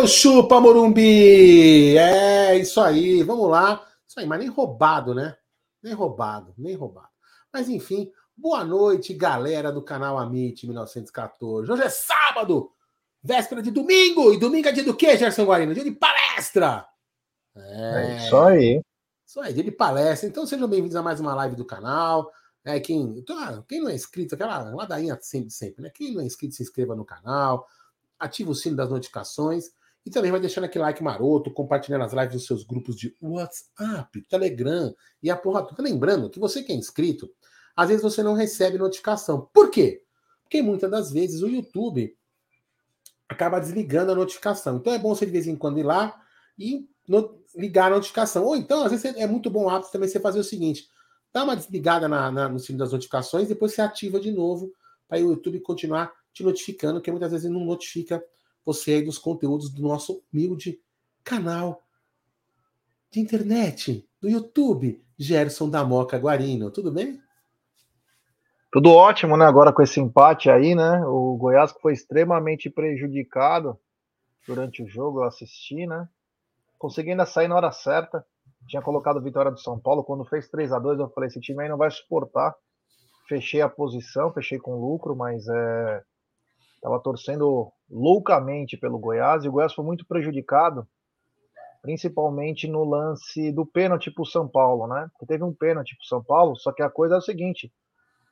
seu chupa, Morumbi! É, isso aí, vamos lá. Isso aí, mas nem roubado, né? Nem roubado, nem roubado. Mas enfim, boa noite, galera do canal Amit 1914. Hoje é sábado, véspera de domingo. E domingo é dia do quê, Gerson Guarino? Dia de palestra! É, é isso aí. Isso aí, dia de palestra. Então sejam bem-vindos a mais uma live do canal. É, quem, então, quem não é inscrito, aquela ladainha sempre, sempre, né? Quem não é inscrito, se inscreva no canal, ativa o sino das notificações. E também vai deixando aquele like maroto, compartilhando as lives dos seus grupos de WhatsApp, Telegram e a porra toda. Lembrando que você que é inscrito, às vezes você não recebe notificação. Por quê? Porque muitas das vezes o YouTube acaba desligando a notificação. Então é bom você de vez em quando ir lá e no, ligar a notificação. Ou então, às vezes é muito bom hábito também você fazer o seguinte: dá uma desligada na, na, no sino das notificações, depois você ativa de novo para o YouTube continuar te notificando, que muitas vezes não notifica você aí dos conteúdos do nosso humilde canal de internet, do YouTube, Gerson da Moca Guarino. Tudo bem? Tudo ótimo, né? Agora com esse empate aí, né? O Goiás foi extremamente prejudicado durante o jogo, eu assisti, né? Consegui ainda sair na hora certa. Tinha colocado vitória do São Paulo. Quando fez 3 a 2 eu falei: esse time aí não vai suportar. Fechei a posição, fechei com lucro, mas é, Estava torcendo loucamente pelo Goiás e o Goiás foi muito prejudicado, principalmente no lance do pênalti para o São Paulo, né? Porque teve um pênalti para o São Paulo, só que a coisa é o seguinte: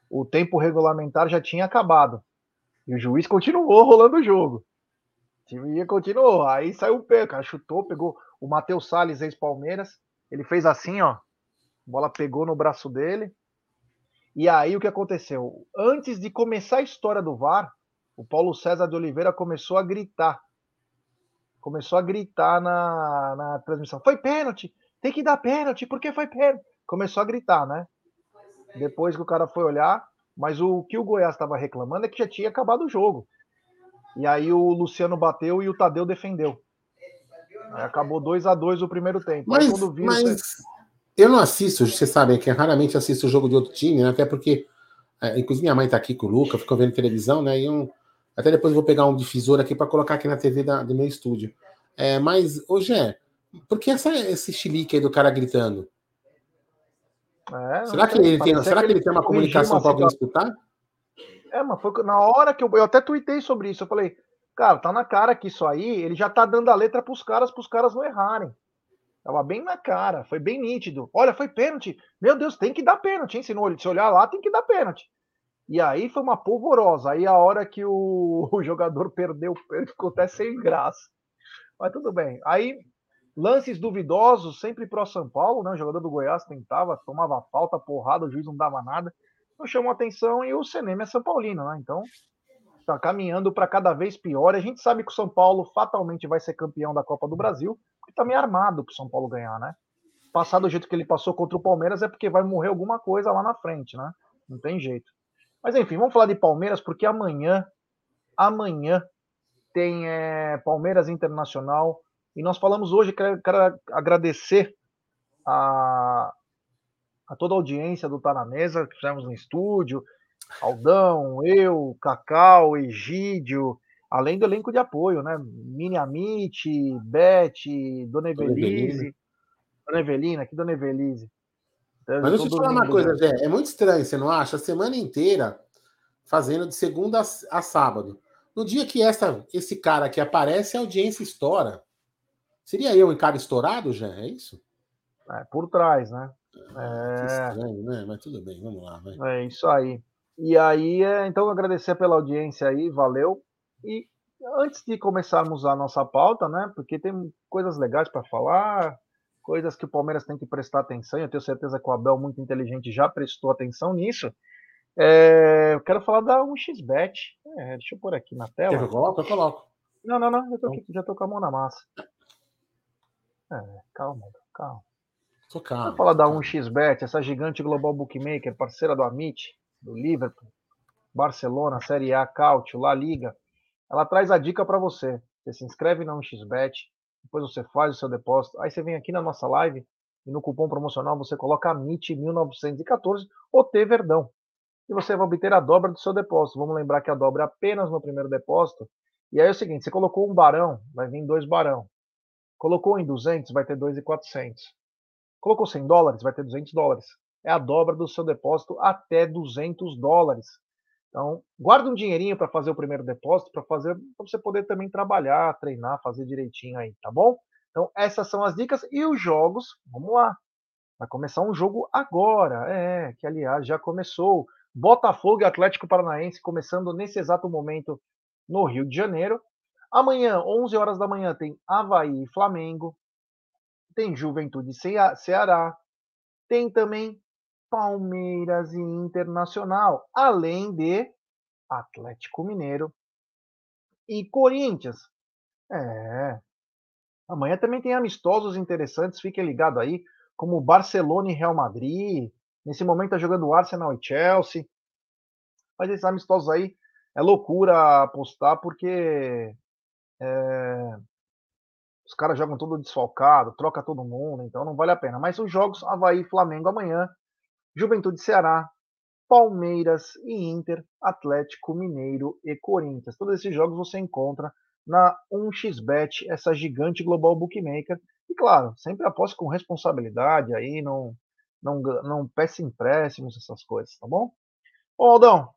o tempo regulamentar já tinha acabado e o juiz continuou rolando o jogo. Time continuou. Aí saiu o pé, cara chutou, pegou o Matheus Salles, ex-Palmeiras. Ele fez assim, ó. A bola pegou no braço dele. E aí o que aconteceu? Antes de começar a história do VAR, o Paulo César de Oliveira começou a gritar. Começou a gritar na, na transmissão. Foi pênalti! Tem que dar pênalti, porque foi pênalti. Começou a gritar, né? Depois que o cara foi olhar, mas o que o Goiás estava reclamando é que já tinha acabado o jogo. E aí o Luciano bateu e o Tadeu defendeu. Aí acabou 2 a 2 o primeiro tempo. Mas, viu, mas você... eu não assisto, vocês sabem que eu raramente assisto o jogo de outro time, né? até porque, é, inclusive minha mãe está aqui com o Luca, ficou vendo televisão, né? E um, até depois vou pegar um difusor aqui para colocar aqui na TV da, do meu estúdio. É, mas, hoje é. Por que essa, esse chilique aí do cara gritando? É, será que, ele tem, será que ele tem uma comunicação para alguém escutar? É, mas foi na hora que eu, eu até tuitei sobre isso. Eu falei, cara, tá na cara que isso aí, ele já tá dando a letra pros caras, pros caras não errarem. Tava bem na cara, foi bem nítido. Olha, foi pênalti. Meu Deus, tem que dar pênalti, hein? Se, não, se olhar lá, tem que dar pênalti. E aí foi uma polvorosa. Aí a hora que o, o jogador perdeu, ele ficou até sem graça. Mas tudo bem. Aí, lances duvidosos, sempre pro São Paulo, né? O jogador do Goiás tentava, tomava falta, porrada, o juiz não dava nada. Não chamou atenção e o Senema é São Paulino, né? Então, tá caminhando para cada vez pior. A gente sabe que o São Paulo fatalmente vai ser campeão da Copa do Brasil, porque tá meio armado pro São Paulo ganhar, né? Passar do jeito que ele passou contra o Palmeiras é porque vai morrer alguma coisa lá na frente, né? Não tem jeito. Mas enfim, vamos falar de Palmeiras, porque amanhã, amanhã tem é, Palmeiras Internacional. E nós falamos hoje, quero, quero agradecer a, a, toda a audiência do Tá na Mesa, que fizemos no estúdio, Aldão, eu, Cacau, Egídio, além do elenco de apoio, né? Mini Amit, Beth, Dona Evelise, Dona Evelina, aqui Dona Evelise. Mas deixa eu te falar uma coisa, Zé. É muito estranho, você não acha? A semana inteira fazendo de segunda a, sábado. No dia que essa, esse cara aqui aparece, a audiência estoura. Seria eu em cara estourado, já? É isso? É, por trás, né? Ah, é... estranho, né? Mas tudo bem, vamos lá. Vai. É isso aí. E aí, é, então, agradecer pela audiência aí, valeu. E antes de começarmos a nossa pauta, né? Porque tem coisas legais para falar, coisas que o Palmeiras tem que prestar atenção. Eu tenho certeza que o Abel, muito inteligente, já prestou atenção nisso. É, eu quero falar da 1xBet. É, deixa eu pôr aqui na tela. Eu coloco? Eu coloco. Não, não, não. Eu tô aqui, já tô com a mão na massa. É, calma, calma. Tô calma. Vou falar da 1xBet, essa gigante global bookmaker, parceira do Amit, do Liverpool, Barcelona, Série A, Cautio, La Liga. Ela traz a dica para você. Você se inscreve na 1xBet, depois você faz o seu depósito, aí você vem aqui na nossa live e no cupom promocional você coloca MIT 1914 ou T Verdão. E você vai obter a dobra do seu depósito. Vamos lembrar que a dobra é apenas no primeiro depósito. E aí é o seguinte, você colocou um barão, vai vir dois barão. Colocou em 200, vai ter 2,400. Colocou 100 dólares, vai ter 200 dólares. É a dobra do seu depósito até 200 dólares. Então, guarda um dinheirinho para fazer o primeiro depósito, para fazer, para você poder também trabalhar, treinar, fazer direitinho aí, tá bom? Então, essas são as dicas e os jogos. Vamos lá. Vai começar um jogo agora, é, que aliás já começou. Botafogo e Atlético Paranaense começando nesse exato momento no Rio de Janeiro. Amanhã, 11 horas da manhã, tem Havaí e Flamengo. Tem Juventude e Ceará. Tem também Palmeiras e Internacional, além de Atlético Mineiro e Corinthians. É. Amanhã também tem amistosos interessantes, fiquem ligados aí como Barcelona e Real Madrid. Nesse momento está jogando Arsenal e Chelsea. Mas esses amistosos aí é loucura apostar porque é, os caras jogam tudo desfalcado, troca todo mundo, então não vale a pena. Mas os jogos Havaí e Flamengo amanhã, Juventude Ceará, Palmeiras e Inter, Atlético Mineiro e Corinthians. Todos esses jogos você encontra na 1xBet, essa gigante global bookmaker. E claro, sempre aposte com responsabilidade aí, não, não, não peça empréstimos, essas coisas, tá bom? Bom, Aldão,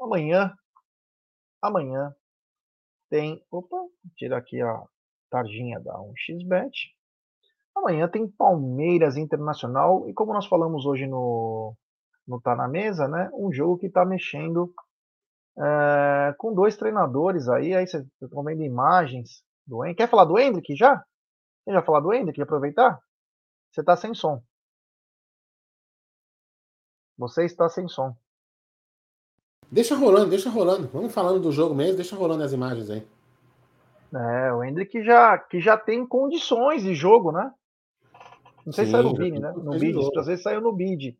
amanhã, amanhã tem. Opa, tira aqui a tarjinha da 1xBet. Amanhã tem Palmeiras Internacional e como nós falamos hoje no, no Tá na Mesa, né? Um jogo que está mexendo é, com dois treinadores aí. Aí vocês estão vendo imagens do Hendrick. Quer falar do Hendrick já? Você já falar do Hendrick? Aproveitar? Você está sem som. Você está sem som. Deixa rolando, deixa rolando. Vamos falando do jogo mesmo, deixa rolando as imagens aí. É, o Hendrick já, que já tem condições de jogo, né? Não sei Sim, se saiu no bid, né? No bid, às vezes saiu no bid.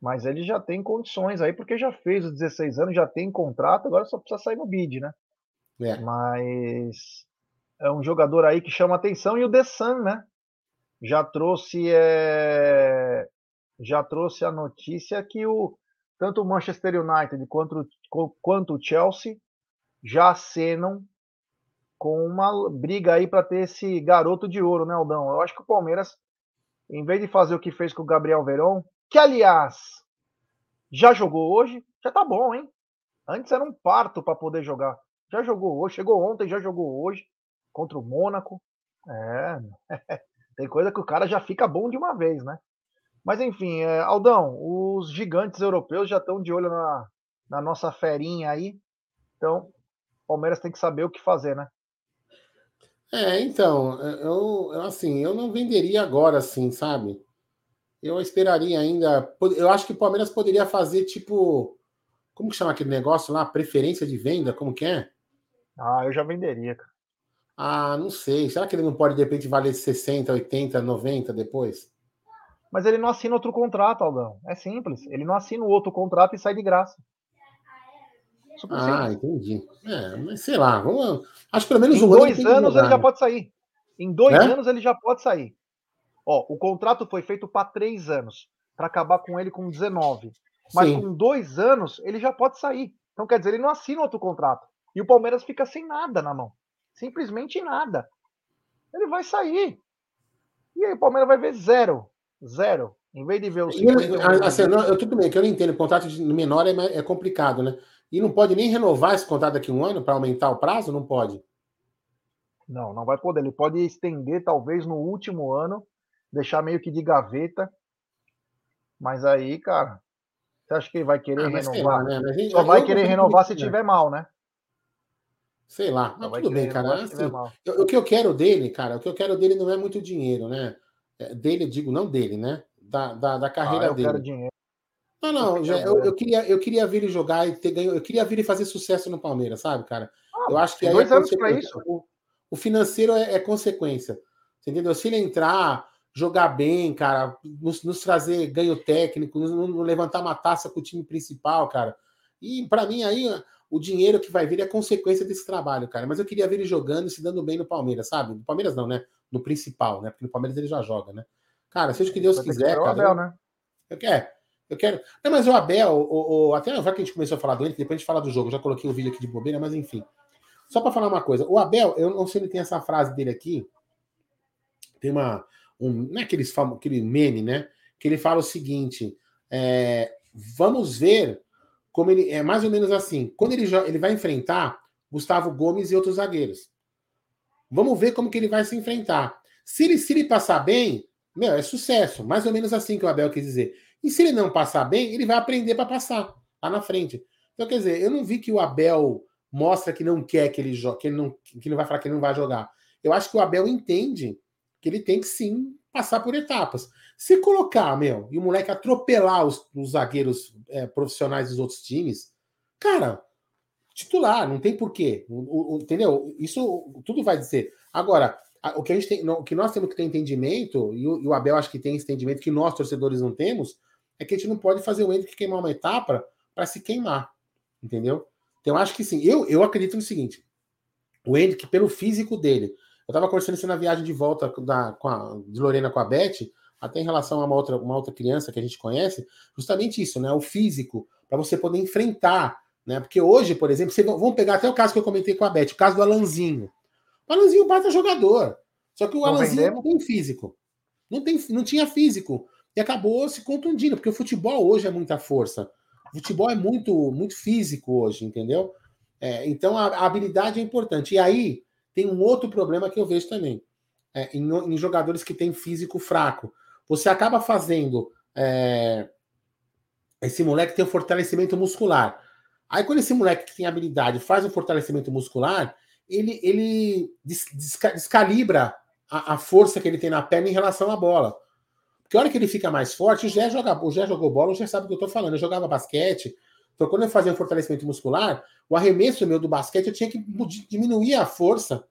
Mas ele já tem condições aí, porque já fez os 16 anos, já tem contrato, agora só precisa sair no bid, né? É. Mas é um jogador aí que chama atenção e o The Sun, né? Já trouxe é... já trouxe a notícia que o tanto o Manchester United quanto, quanto o Chelsea já acenam com uma briga aí para ter esse garoto de ouro, né, Aldão? Eu acho que o Palmeiras, em vez de fazer o que fez com o Gabriel Verón, que aliás já jogou hoje, já tá bom, hein? Antes era um parto para poder jogar. Já jogou hoje, chegou ontem, já jogou hoje contra o Mônaco. É, tem coisa que o cara já fica bom de uma vez, né? Mas enfim, é, Aldão, os gigantes europeus já estão de olho na, na nossa ferinha aí. Então, Palmeiras tem que saber o que fazer, né? É, então, eu, eu assim, eu não venderia agora, assim, sabe? Eu esperaria ainda. Eu acho que o Palmeiras poderia fazer tipo. Como que chama aquele negócio lá? Preferência de venda? Como que é? Ah, eu já venderia, cara. Ah, não sei. Será que ele não pode, de repente, valer 60, 80, 90 depois? Mas ele não assina outro contrato, Aldão. É simples. Ele não assina o outro contrato e sai de graça. Ah, entendi. É, mas sei lá, vamos. Acho que pelo menos em um dois ano anos ele já pode sair. Em dois é? anos ele já pode sair. Ó, o contrato foi feito para três anos, para acabar com ele com 19. Mas Sim. com dois anos ele já pode sair. Então quer dizer, ele não assina outro contrato. E o Palmeiras fica sem nada na mão. Simplesmente nada. Ele vai sair. E aí o Palmeiras vai ver zero. Zero. Em vez de ver o 50, assim, não, eu tudo bem, que eu não entendo. O contrato de menor é, é complicado, né? E não pode nem renovar esse contrato daqui a um ano para aumentar o prazo? Não pode? Não, não vai poder. Ele pode estender, talvez, no último ano, deixar meio que de gaveta. Mas aí, cara, você acha que ele vai querer ah, renovar? Lá, né? Só vai querer renovar se tiver mal, né? Sei lá, mas tudo bem, cara. Assim, eu, o que eu quero dele, cara, o que eu quero dele não é muito dinheiro, né? É, dele, digo, não dele, né? Da, da, da carreira ah, eu dele. Quero dinheiro. Não, não, já, eu, eu, queria, eu queria ver ele jogar e ter ganho. Eu queria ver ele fazer sucesso no Palmeiras, sabe, cara? Ah, eu acho que aí dois anos para isso. O, o, financeiro é, é, consequência. Você entendeu? Se ele entrar, jogar bem, cara, nos, nos trazer ganho técnico, nos, nos, levantar uma taça com o time principal, cara. E para mim aí o dinheiro que vai vir é consequência desse trabalho, cara. Mas eu queria ver ele jogando e se dando bem no Palmeiras, sabe? No Palmeiras não, né? No principal, né? Porque no Palmeiras ele já joga, né? Cara, seja o que Deus vai quiser, cara. Abel, né? eu quero. Eu quero. Não, mas o Abel, o, o, até já que a gente começou a falar do depois a gente fala do jogo, já coloquei o vídeo aqui de bobeira, mas enfim. Só para falar uma coisa, o Abel, eu não sei se ele tem essa frase dele aqui, tem uma, um, não é aqueles, aquele meme, né? Que ele fala o seguinte: é, vamos ver como ele é mais ou menos assim. Quando ele, ele vai enfrentar Gustavo Gomes e outros zagueiros. Vamos ver como que ele vai se enfrentar. Se ele, se ele passar bem, meu, é sucesso. Mais ou menos assim que o Abel quis dizer. E se ele não passar bem, ele vai aprender para passar lá na frente. Então, quer dizer, eu não vi que o Abel mostra que não quer que ele jogue, que ele não, que não vai falar que ele não vai jogar. Eu acho que o Abel entende que ele tem que sim passar por etapas. Se colocar, meu, e o moleque atropelar os, os zagueiros é, profissionais dos outros times, cara, titular, não tem porquê. O, o, entendeu? Isso tudo vai dizer. Agora, o que, a gente tem, o que nós temos que ter entendimento, e o, e o Abel acho que tem esse entendimento que nós, torcedores, não temos, é que a gente não pode fazer o Hendrick queimar uma etapa para se queimar. Entendeu? Então, acho que sim. Eu, eu acredito no seguinte: o Hendrick, pelo físico dele, eu estava conversando isso na viagem de volta da, a, de Lorena com a Beth, até em relação a uma outra, uma outra criança que a gente conhece, justamente isso, né? O físico, para você poder enfrentar. Né? Porque hoje, por exemplo, você, vamos pegar até o caso que eu comentei com a Beth, o caso do Alanzinho. O Alanzinho bata jogador. Só que o não Alanzinho vendemos. não tem físico. Não, tem, não tinha físico. E acabou se contundindo, porque o futebol hoje é muita força. O futebol é muito, muito físico hoje, entendeu? É, então a, a, habilidade é importante. E aí, tem um outro problema que eu vejo também. É, em, em, jogadores que têm físico fraco. Você acaba fazendo. É, esse moleque tem um fortalecimento muscular. Aí, quando esse moleque que tem habilidade faz um fortalecimento muscular, ele, ele descalibra a, a, força que ele tem na perna em relação à bola. Porque a hora que ele fica mais forte, o Gé, joga, o Gé jogou bola, o Gé sabe o que eu estou falando. Eu jogava basquete, então, quando eu fazia um fortalecimento muscular, o arremesso meu do basquete eu tinha que diminuir a força.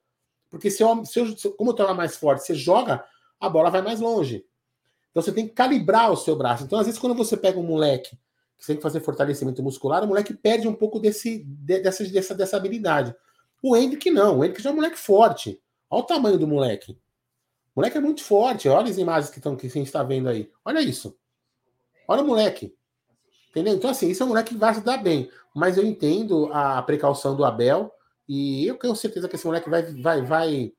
Porque se eu, se eu, como eu tornar mais forte, você joga, a bola vai mais longe. Então você tem que calibrar o seu braço. Então, às vezes, quando você pega um moleque que tem que fazer fortalecimento muscular, o moleque perde um pouco desse, dessa, dessa, dessa habilidade. O Hendrick não, o Hendrick já é um moleque forte. Olha o tamanho do moleque. O moleque é muito forte. Olha as imagens que, estão, que a gente está vendo aí. Olha isso. Olha o moleque. Entendeu? Então, assim, isso é um moleque que vai se dar bem. Mas eu entendo a precaução do Abel e eu tenho certeza que esse moleque vai, vai, vai,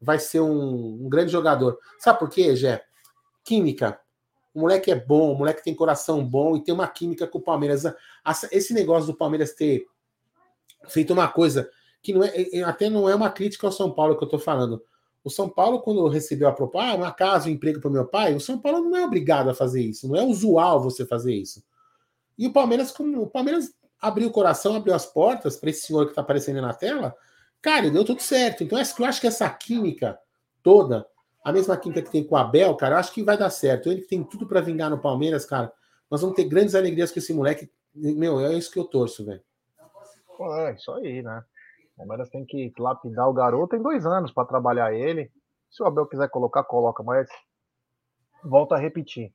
vai ser um, um grande jogador. Sabe por quê, Gé? Química. O moleque é bom, o moleque tem coração bom e tem uma química com o Palmeiras. Esse negócio do Palmeiras ter feito uma coisa que não é, até não é uma crítica ao São Paulo que eu estou falando. O São Paulo, quando recebeu a proposta, ah, uma casa, um emprego para meu pai, o São Paulo não é obrigado a fazer isso, não é usual você fazer isso. E o Palmeiras, o Palmeiras abriu o coração, abriu as portas para esse senhor que está aparecendo na tela, cara, deu tudo certo. Então, eu acho que essa química toda, a mesma química que tem com o Abel, cara, eu acho que vai dar certo. Ele tem tudo para vingar no Palmeiras, cara. Nós vamos ter grandes alegrias com esse moleque. Meu, é isso que eu torço, velho. É, isso aí, né? Palmeiras tem que lapidar o garoto. Tem dois anos para trabalhar ele. Se o Abel quiser colocar, coloca. Mas volta a repetir.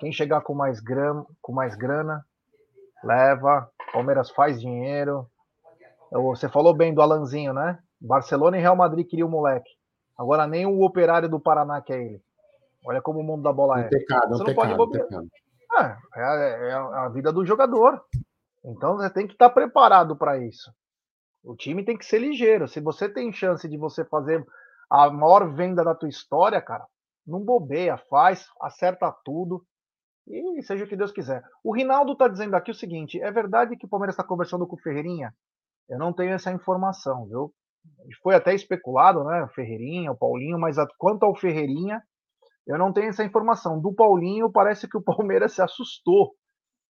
Quem chegar com mais grana, com mais grana leva. Palmeiras faz dinheiro. Você falou bem do Alanzinho, né? Barcelona e Real Madrid queria o moleque. Agora nem o operário do Paraná quer ele. Olha como o mundo da bola é. Pecado, você não pecado, pode pecado. É, é, é, a vida do jogador. Então você tem que estar preparado para isso. O time tem que ser ligeiro. Se você tem chance de você fazer a maior venda da tua história, cara, não bobeia, faz, acerta tudo e seja o que Deus quiser. O Rinaldo está dizendo aqui o seguinte: é verdade que o Palmeiras está conversando com o Ferreirinha? Eu não tenho essa informação, viu? Foi até especulado, né? O Ferreirinha, o Paulinho, mas quanto ao Ferreirinha, eu não tenho essa informação. Do Paulinho, parece que o Palmeiras se assustou,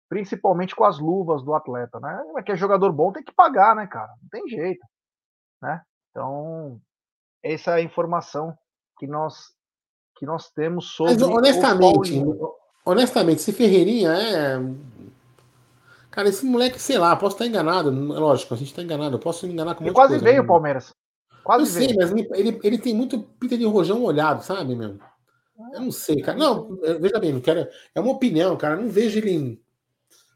principalmente com as luvas do atleta, né? Mas que é jogador bom tem que pagar, né, cara? Não tem jeito, né? Então, essa é a informação que nós que nós temos sobre Mas, honestamente, honestamente, esse Ferreirinha é. Cara, esse moleque, sei lá, posso estar enganado. Lógico, a gente está enganado. Eu posso me enganar com muito quase coisa, veio o Palmeiras. Quase eu veio. sei, mas ele, ele tem muito pinta de rojão olhado, sabe, meu? Eu não sei, cara. Não, veja bem, não quero. É uma opinião, cara. Eu não vejo ele.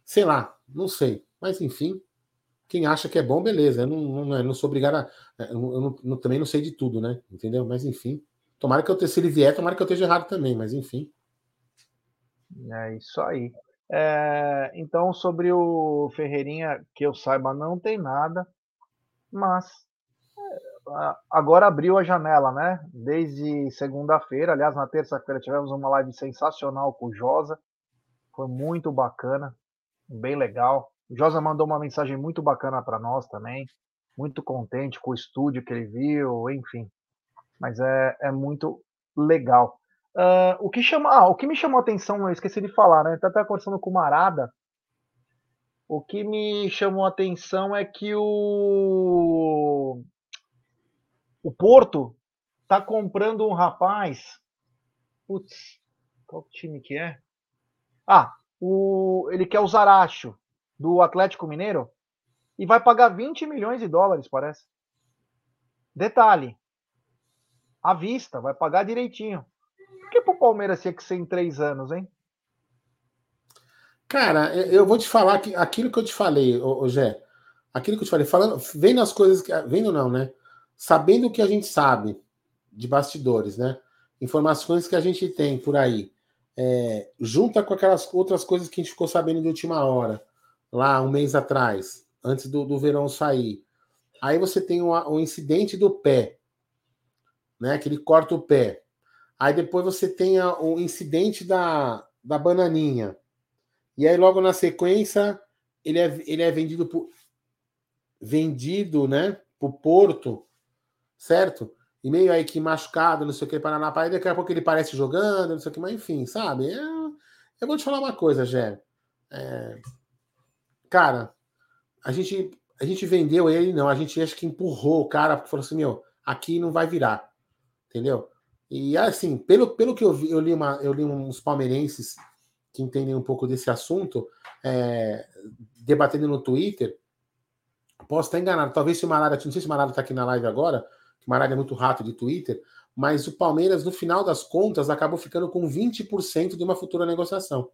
Sei lá, não sei. Mas enfim, quem acha que é bom, beleza. Eu não, não, eu não sou obrigado a. Eu não, também não sei de tudo, né? Entendeu? Mas enfim. Tomara que eu, se ele vier, tomara que eu esteja errado também, mas enfim. É isso aí. É, então, sobre o Ferreirinha, que eu saiba, não tem nada, mas agora abriu a janela, né? Desde segunda-feira. Aliás, na terça-feira tivemos uma live sensacional com o Josa. Foi muito bacana, bem legal. O Josa mandou uma mensagem muito bacana para nós também. Muito contente com o estúdio que ele viu, enfim. Mas é, é muito legal. Uh, o, que chama, ah, o que me chamou a atenção, eu esqueci de falar, né? Tá até conversando com o Marada. O que me chamou a atenção é que o o Porto tá comprando um rapaz. Putz, qual time que é? Ah, o, ele quer o Zaracho do Atlético Mineiro e vai pagar 20 milhões de dólares, parece. Detalhe, à vista, vai pagar direitinho. Por que pro Palmeiras tinha que ser em três anos, hein? Cara, eu vou te falar que aquilo que eu te falei, ô, ô aquilo que eu te falei, falando, vendo as coisas, que, vendo não, né? sabendo o que a gente sabe de bastidores, né? Informações que a gente tem por aí, é, junta com aquelas outras coisas que a gente ficou sabendo de última hora, lá um mês atrás, antes do, do verão sair. Aí você tem o, o incidente do pé, né? Que ele corta o pé. Aí depois você tem o incidente da, da bananinha. E aí logo na sequência ele é, ele é vendido por vendido, né, pro Porto certo? E meio aí que machucado, não sei o que, Paraná, aí daqui a pouco ele parece jogando, não sei o que, mas enfim, sabe? É, eu vou te falar uma coisa, Gé. É, cara, a gente, a gente vendeu ele, não, a gente acho que empurrou o cara, porque falou assim, meu, aqui não vai virar, entendeu? E assim, pelo, pelo que eu vi, eu li, uma, eu li uns palmeirenses que entendem um pouco desse assunto, é, debatendo no Twitter, posso estar enganado, talvez se o Malada, não sei se o Malada está aqui na live agora, que Maralha é muito rato de Twitter, mas o Palmeiras, no final das contas, acabou ficando com 20% de uma futura negociação,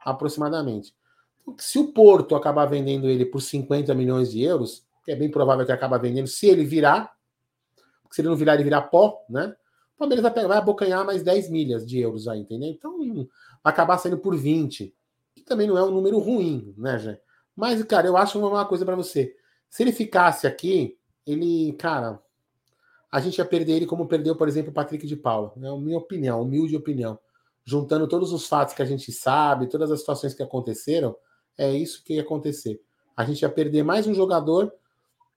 aproximadamente. Então, se o Porto acabar vendendo ele por 50 milhões de euros, que é bem provável que acabe vendendo, se ele virar, se ele não virar, ele virar pó, né? O Palmeiras vai, vai abocanhar mais 10 milhas de euros aí, entendeu? Então, vai acabar saindo por 20, que também não é um número ruim, né, Jé? Mas, cara, eu acho uma coisa para você. Se ele ficasse aqui, ele, cara, a gente ia perder ele como perdeu, por exemplo, o Patrick de Paula. É a minha opinião, humilde opinião. Juntando todos os fatos que a gente sabe, todas as situações que aconteceram, é isso que ia acontecer. A gente ia perder mais um jogador,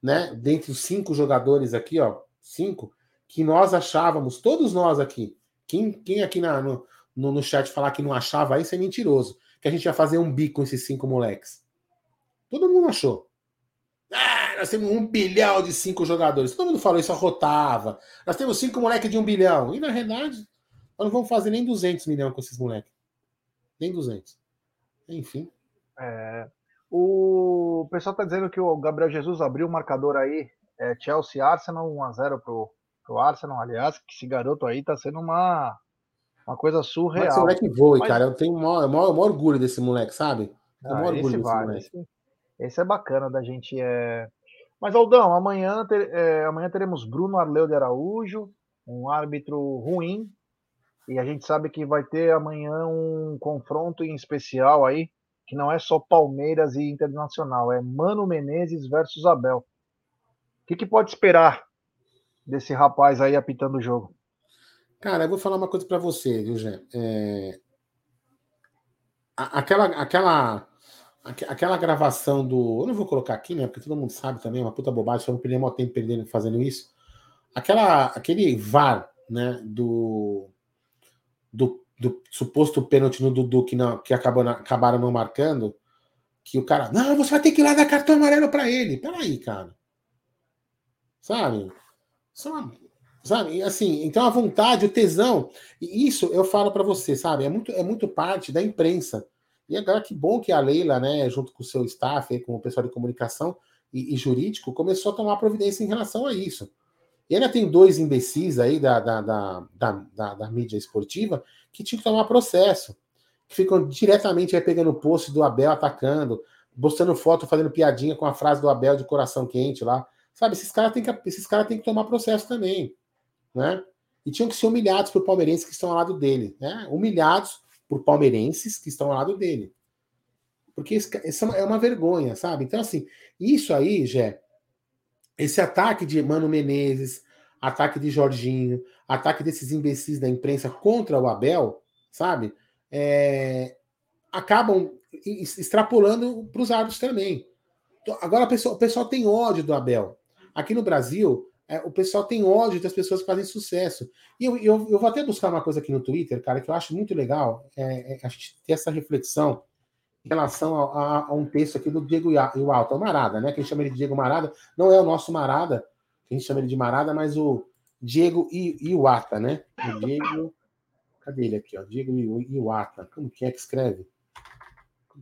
né? Dentre os cinco jogadores aqui, ó, cinco, que nós achávamos, todos nós aqui, quem, quem aqui na, no, no, no chat falar que não achava isso é mentiroso. Que a gente ia fazer um bico com esses cinco moleques. Todo mundo achou. Ah, nós temos um bilhão de cinco jogadores. Todo mundo falou isso, arrotava. Nós temos cinco moleques de um bilhão. E na realidade, nós não vamos fazer nem 200 milhões com esses moleques. Nem 200. Enfim. É, o pessoal está dizendo que o Gabriel Jesus abriu o marcador aí. É Chelsea Arsenal 1x0 pro, pro Arsenal. Aliás, que esse garoto aí tá sendo uma, uma coisa surreal. Mas esse moleque voa, Mas... cara. Eu tenho o maior, maior, maior orgulho desse moleque, sabe? Eu ah, orgulho desse vale. moleque. Esse, esse é bacana da gente. É... Mas, Aldão, amanhã, ter, é, amanhã teremos Bruno Arleu de Araújo, um árbitro ruim, e a gente sabe que vai ter amanhã um confronto em especial aí, que não é só Palmeiras e Internacional, é Mano Menezes versus Abel. O que, que pode esperar desse rapaz aí apitando o jogo? Cara, eu vou falar uma coisa para você, viu, Gé? É... Aquela, aquela aquela gravação do. Eu não vou colocar aqui, né? Porque todo mundo sabe também, é uma puta bobagem, só não perder mal tempo perdendo, fazendo isso. Aquela, aquele VAR, né? Do, do, do suposto pênalti no Dudu que, não, que acabou, acabaram não marcando, que o cara. Não, você vai ter que ir lá dar cartão amarelo para ele. Peraí, cara. Sabe? Só, sabe? Assim, então a vontade, o tesão. E isso eu falo para você, sabe? É muito, é muito parte da imprensa e agora que bom que a Leila, né, junto com o seu staff, com o pessoal de comunicação e, e jurídico, começou a tomar providência em relação a isso. E ainda tem dois imbecis aí da, da, da, da, da, mídia esportiva que tinham que tomar processo, que ficam diretamente aí pegando o post do Abel atacando, postando foto, fazendo piadinha com a frase do Abel de coração quente lá. Sabe, esses caras têm que, esses cara têm que tomar processo também, né? E tinham que ser humilhados por palmeirenses que estão ao lado dele, né? Humilhados por palmeirenses que estão ao lado dele. Porque isso, é uma vergonha, sabe? Então, assim, isso aí, Jé, esse ataque de Mano Menezes, ataque de Jorginho, ataque desses imbecis da imprensa contra o Abel, sabe? É, acabam extrapolando para os árbitros também. Então, agora pessoa, o pessoal tem ódio do Abel. Aqui no Brasil, é, o pessoal tem ódio das pessoas que fazem sucesso. E eu, eu, eu, vou até buscar uma coisa aqui no Twitter, cara, que eu acho muito legal. É, é a gente ter essa reflexão em relação a, a, a, um texto aqui do Diego Iwalta, o Marada, né? Que a gente chama ele de Diego Marada. Não é o nosso Marada, que a gente chama ele de Marada, mas o Diego Iwata, né? O Diego. Cadê ele aqui, ó? Diego Iwata. Como que é que escreve?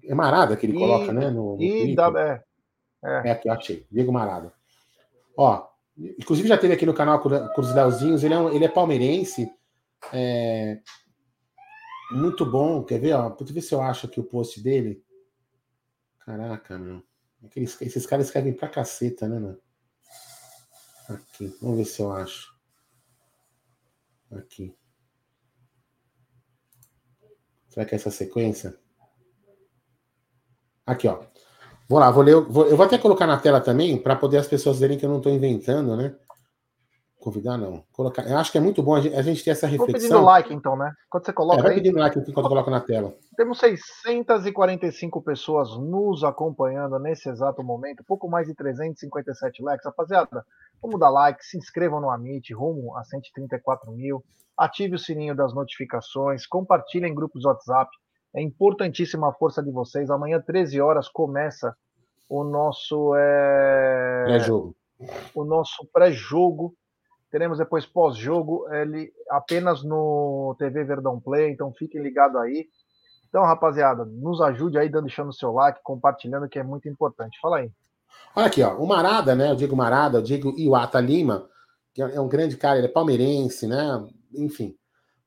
É Marada que ele coloca, né? No, no e da, é, é. é aqui, achei. Diego Marada. Ó, inclusive já teve aqui no canal com os Leozinhos, ele é, um, ele é palmeirense. É, muito bom. Quer ver? Ó, Deixa ver se eu acho aqui o post dele. Caraca, meu. Aqueles, esses caras escrevem pra caceta, né, mano? Aqui, vamos ver se eu acho. Aqui. Será que é essa sequência? Aqui, ó. Vou lá, vou ler. Vou, eu vou até colocar na tela também, para poder as pessoas verem que eu não estou inventando, né? Convidar, não. Colocar. Eu acho que é muito bom a gente, a gente ter essa reflexão. Vou pedindo like, então, né? Quando você coloca. É, vai aí, pedindo like enquanto eu coloco na tela. Temos 645 pessoas nos acompanhando nesse exato momento, pouco mais de 357 likes. Rapaziada, vamos dar like, se inscrevam no Amit, rumo a 134 mil. Ative o sininho das notificações, compartilhem em grupos WhatsApp é importantíssima a força de vocês. Amanhã, 13 horas, começa o nosso é... pré-jogo. O nosso pré-jogo. Teremos depois pós-jogo, ele apenas no TV Verdão Play, então fiquem ligados aí. Então, rapaziada, nos ajude aí, dando, deixando o seu like, compartilhando, que é muito importante. Fala aí. Olha aqui, ó, o Marada, né? Eu digo Marada, eu digo Iwata Lima, que é um grande cara, ele é palmeirense, né? Enfim,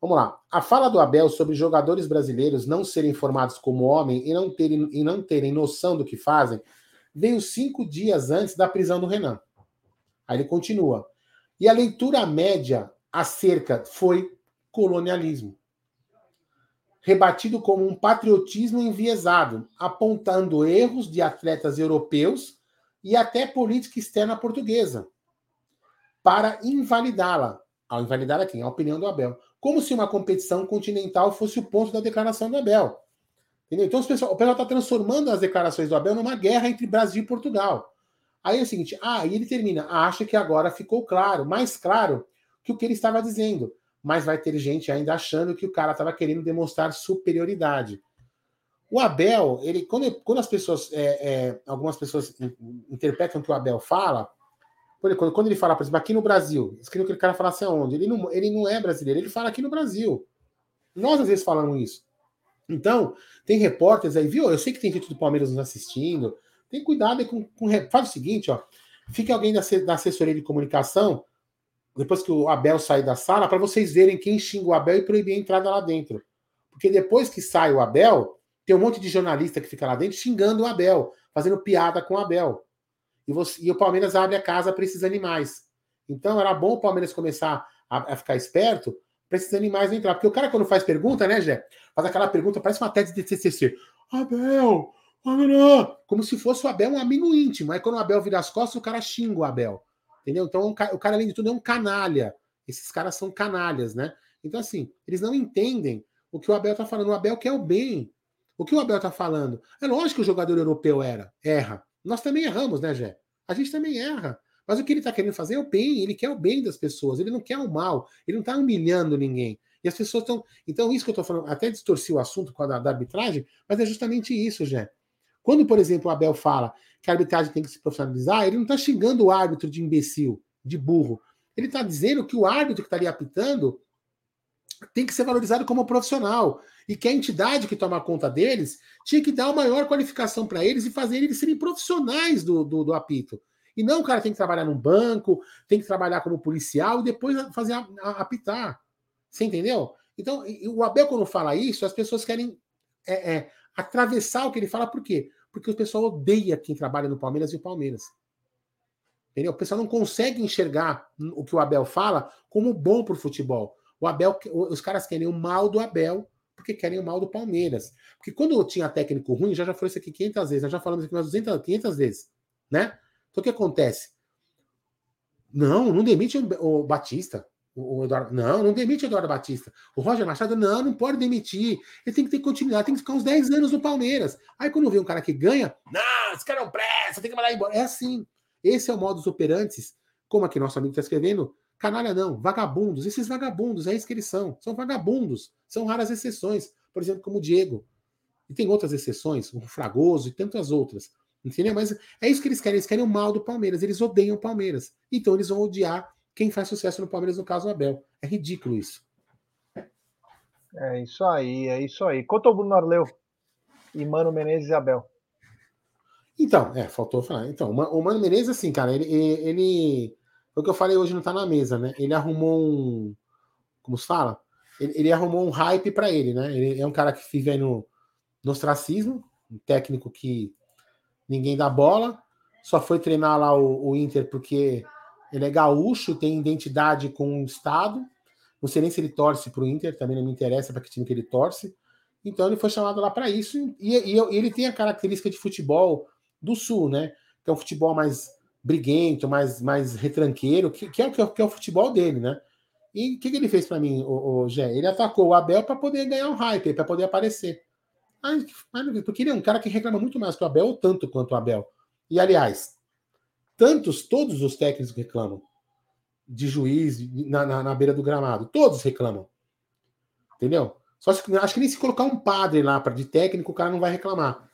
Vamos lá. A fala do Abel sobre jogadores brasileiros não serem formados como homem e não terem, e não terem noção do que fazem veio cinco dias antes da prisão do Renan. Aí ele continua. E a leitura média acerca foi colonialismo. Rebatido como um patriotismo enviesado, apontando erros de atletas europeus e até política externa portuguesa, para invalidá-la. Ao invalidar aqui, a opinião do Abel como se uma competição continental fosse o ponto da declaração do Abel. Entendeu? Então o pessoal está transformando as declarações do Abel numa guerra entre Brasil e Portugal. Aí é o seguinte, ah, e ele termina, acha que agora ficou claro, mais claro que o que ele estava dizendo. Mas vai ter gente ainda achando que o cara estava querendo demonstrar superioridade. O Abel, ele, quando, quando as pessoas, é, é, algumas pessoas interpretam o que o Abel fala, quando, quando ele fala, por exemplo, aqui no Brasil, queriam que o cara falasse aonde? Ele não, ele não é brasileiro, ele fala aqui no Brasil. Nós às vezes falamos isso. Então, tem repórteres aí, viu? Eu sei que tem gente do Palmeiras nos assistindo. Tem cuidado aí com, com. Faz o seguinte, ó. Fique alguém da, da assessoria de comunicação, depois que o Abel sair da sala, para vocês verem quem xinga o Abel e proibir a entrada lá dentro. Porque depois que sai o Abel, tem um monte de jornalista que fica lá dentro xingando o Abel, fazendo piada com o Abel e, você, e o Palmeiras abre a casa para esses animais. Então era bom o Palmeiras começar a, a ficar esperto para esses animais não entrar. Porque o cara, quando faz pergunta, né, Jé? Faz aquela pergunta, parece uma tese de TCC. Abel, como se fosse o Abel um amigo íntimo. Aí quando o Abel vira as costas, o cara xinga o Abel. Entendeu? Então o cara, além de tudo, é um canalha. Esses caras são canalhas, né? Então, assim, eles não entendem o que o Abel tá falando. O Abel quer o bem. O que o Abel tá falando? É lógico que o jogador europeu era, erra. Nós também erramos, né, Jé? A gente também erra. Mas o que ele está querendo fazer é o bem, ele quer o bem das pessoas, ele não quer o mal, ele não está humilhando ninguém. E as pessoas estão. Então, isso que eu estou falando, até distorci o assunto com a da, da arbitragem, mas é justamente isso, Jé. Quando, por exemplo, o Abel fala que a arbitragem tem que se profissionalizar, ele não está xingando o árbitro de imbecil, de burro. Ele está dizendo que o árbitro que está ali apitando tem que ser valorizado como profissional e que a entidade que toma conta deles tinha que dar uma maior qualificação para eles e fazer eles serem profissionais do, do, do, apito. E não o cara tem que trabalhar num banco, tem que trabalhar como policial e depois fazer a, a, apitar. Você entendeu? Então, o Abel, quando fala isso, as pessoas querem é, é, atravessar o que ele fala, por quê? Porque o pessoal odeia quem trabalha no Palmeiras e o Palmeiras. Entendeu? O pessoal não consegue enxergar o que o Abel fala como bom para o futebol. O Abel, os caras querem o mal do Abel porque querem o mal do Palmeiras. Porque quando tinha técnico ruim, já já falou isso aqui 500 vezes, já falamos aqui umas 200, 500 vezes, né? Então o que acontece? Não, não demite o, Batista. O, Eduardo, não, não demite o Eduardo Batista. O Roger Machado, não, não pode demitir. Ele tem que ter continuidade, tem que ficar uns 10 anos no Palmeiras. Aí quando vê um cara que ganha, não, esse cara não presta, tem que mandar embora. É assim. Esse é o modus operantes, como aqui nosso amigo está escrevendo. Canalha não, vagabundos. Esses vagabundos, é isso que eles são. São vagabundos. São raras exceções. Por exemplo, como o Diego. E tem outras exceções, o Fragoso e tantas outras. Entendeu? Mas é isso que eles querem. Eles querem o mal do Palmeiras. Eles odeiam o Palmeiras. Então eles vão odiar quem faz sucesso no Palmeiras, no caso o Abel. É ridículo isso. É isso aí, é isso aí. Quanto ao Bruno Arleu e Mano Menezes e Abel? Então, é, faltou falar. Então, o Mano Menezes, assim, cara, ele, ele. Foi o que eu falei hoje, não tá na mesa, né? Ele arrumou um. Como se fala? Ele, ele arrumou um hype para ele, né? Ele é um cara que vive aí no, no ostracismo, um técnico que ninguém dá bola, só foi treinar lá o, o Inter porque ele é gaúcho, tem identidade com o Estado. Não sei nem se ele torce para o Inter, também não me interessa para que time que ele torce. Então ele foi chamado lá para isso. E, e, e, ele tem a característica de futebol do Sul, né? Que é um futebol mais briguento, mais, mais retranqueiro, que, que, é, que, é, que é o futebol dele, né? E o que, que, ele fez para mim, o, o Gé? Ele atacou o Abel para poder ganhar um hype, para poder aparecer. porque ele é um cara que reclama muito mais que o Abel, ou tanto quanto o Abel. E aliás, tantos, todos os técnicos reclamam de juiz na, na, na beira do gramado. Todos reclamam. Entendeu? Só que, acho que nem se colocar um padre lá para de técnico, o cara não vai reclamar.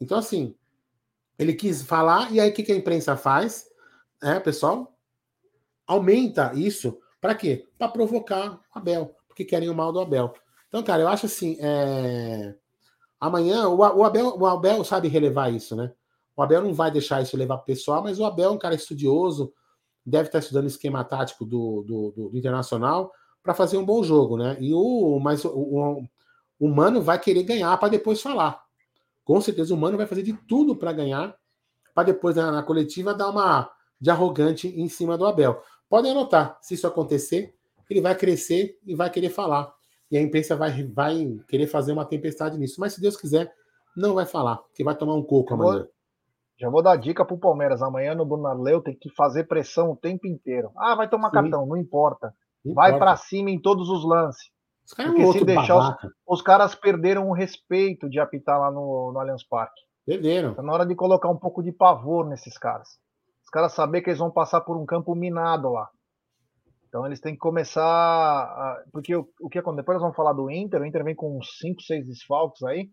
Então, assim, ele quis falar, e aí o que, que a imprensa faz? É, pessoal, aumenta isso para quê? Para provocar o Abel, porque querem o mal do Abel. Então, cara, eu acho assim, é... amanhã o, Abel, o Abel sabe relevar isso, né? O Abel não vai deixar isso levar para o pessoal, mas o Abel é um cara estudioso, deve estar estudando o esquema tático do, do, do, do Internacional para fazer um bom jogo, né? E o, mas o, o, o Mano vai querer ganhar para depois falar. Com certeza o Mano vai fazer de tudo para ganhar, para depois na, na, coletiva dar uma de arrogante em cima do Abel. Podem anotar, se isso acontecer, ele vai crescer e vai querer falar. E a imprensa vai, vai querer fazer uma tempestade nisso. Mas se Deus quiser, não vai falar, porque vai tomar um coco amanhã. Já vou dar dica pro Palmeiras. Amanhã no Brunarleu tem que fazer pressão o tempo inteiro. Ah, vai tomar Sim. cartão, não importa. Não vai para cima em todos os lances. Os Porque se deixar, os, os, caras perderam o respeito de apitar lá no, no Allianz Parque. Perderam. Tá na hora de colocar um pouco de pavor nesses caras. Os caras saber que eles vão passar por um campo minado lá. Então eles têm que começar. A... Porque o, o que acontece? Depois nós vamos falar do Inter. O Inter vem com uns 5, 6 desfalques aí.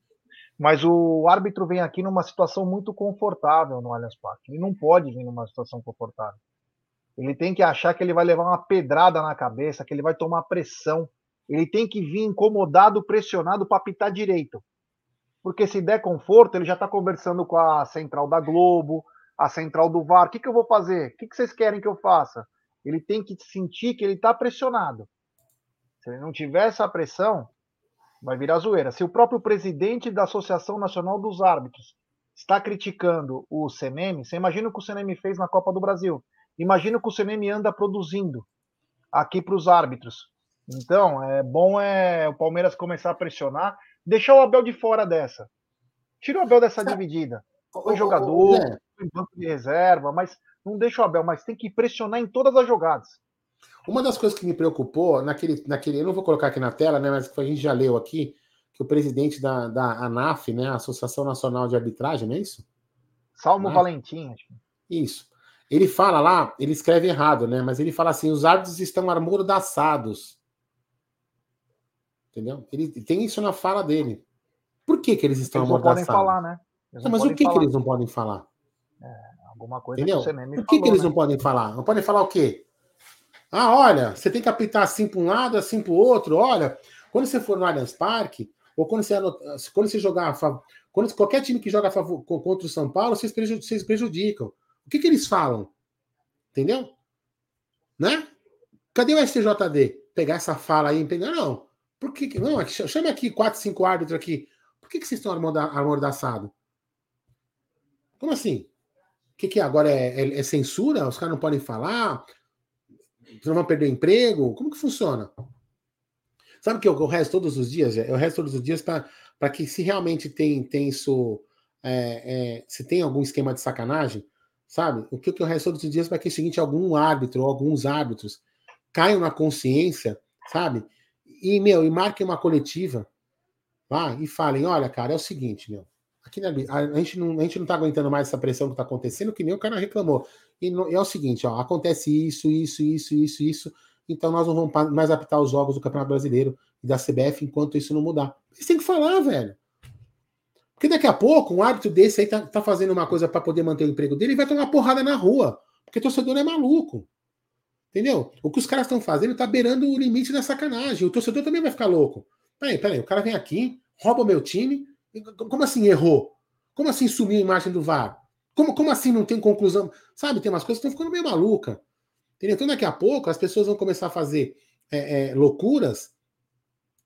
Mas o árbitro vem aqui numa situação muito confortável no Allianz Parque. Ele não pode vir numa situação confortável. Ele tem que achar que ele vai levar uma pedrada na cabeça, que ele vai tomar pressão. Ele tem que vir incomodado, pressionado para apitar direito. Porque se der conforto, ele já está conversando com a central da Globo, a central do VAR. O que, que eu vou fazer? O que, que vocês querem que eu faça? Ele tem que sentir que ele está pressionado. Se ele não tiver essa pressão, vai virar zoeira. Se o próprio presidente da Associação Nacional dos Árbitros está criticando o CNM, você imagina o que o CNM fez na Copa do Brasil. Imagina o que o CNM anda produzindo aqui para os árbitros. Então, é bom é o Palmeiras começar a pressionar, deixar o Abel de fora dessa. Tira o Abel dessa dividida. O jogador, o banco de reserva, mas não deixa o Abel, mas tem que pressionar em todas as jogadas. Uma das coisas que me preocupou naquele, naquele, eu não vou colocar aqui na tela, né, mas a gente já leu aqui, que o presidente da, da ANAF, né, Associação Nacional de Arbitragem, não é isso? Salmo ANAF? Valentim. Isso. Ele fala lá, ele escreve errado, né, mas ele fala assim, os árbitros estão amordaçados. Entendeu? Ele tem isso na fala dele. Por que, que eles estão eles amordaçados? Não podem falar, né? Não, mas o que, que eles não podem falar? É, alguma coisa Entendeu? que você Por que, falou, que eles né? não podem falar? Não podem falar o quê? Ah, olha, você tem que apitar assim para um lado, assim para o outro. Olha, quando você for no Allianz Parque, ou quando você, quando você jogar. Quando qualquer time que joga contra o São Paulo, vocês prejudicam. O que, que eles falam? Entendeu? Né? Cadê o STJD? Pegar essa fala aí e pegar. Não. Por que. Não, é chame aqui quatro, cinco árbitros aqui. Por que, que vocês estão amordaçados? Como assim? O que, que é? Agora é, é, é censura? Os caras não podem falar? não vão perder emprego? Como que funciona? Sabe que eu, eu todos os dias? Eu rezo todos os dias para que, se realmente tem, tem isso, é, é, se tem algum esquema de sacanagem, sabe? O que eu resto todos os dias para que o seguinte, algum árbitro ou alguns árbitros caiam na consciência, sabe? E, meu, e marquem uma coletiva lá e falem, olha, cara, é o seguinte, meu, aqui na, a, gente não, a gente não tá aguentando mais essa pressão que tá acontecendo, que nem o cara reclamou. E, no, é o seguinte, ó, acontece isso, isso, isso, isso, isso, então nós não vamos mais apitar os jogos do Campeonato Brasileiro e da CBF enquanto isso não mudar. Eles têm que falar, velho. Porque daqui a pouco, um árbitro desse aí tá, tá fazendo uma coisa para poder manter o emprego dele e vai tomar porrada na rua. Porque torcedor é maluco. Entendeu? O que os caras estão fazendo tá beirando o limite da sacanagem. O torcedor também vai ficar louco. Peraí, peraí, o cara vem aqui, rouba o meu time. Como assim errou? Como assim sumiu a imagem do VAR? Como, como assim não tem conclusão? Sabe, tem umas coisas que estão ficando meio maluca. Entendeu? Então daqui a pouco as pessoas vão começar a fazer é, é, loucuras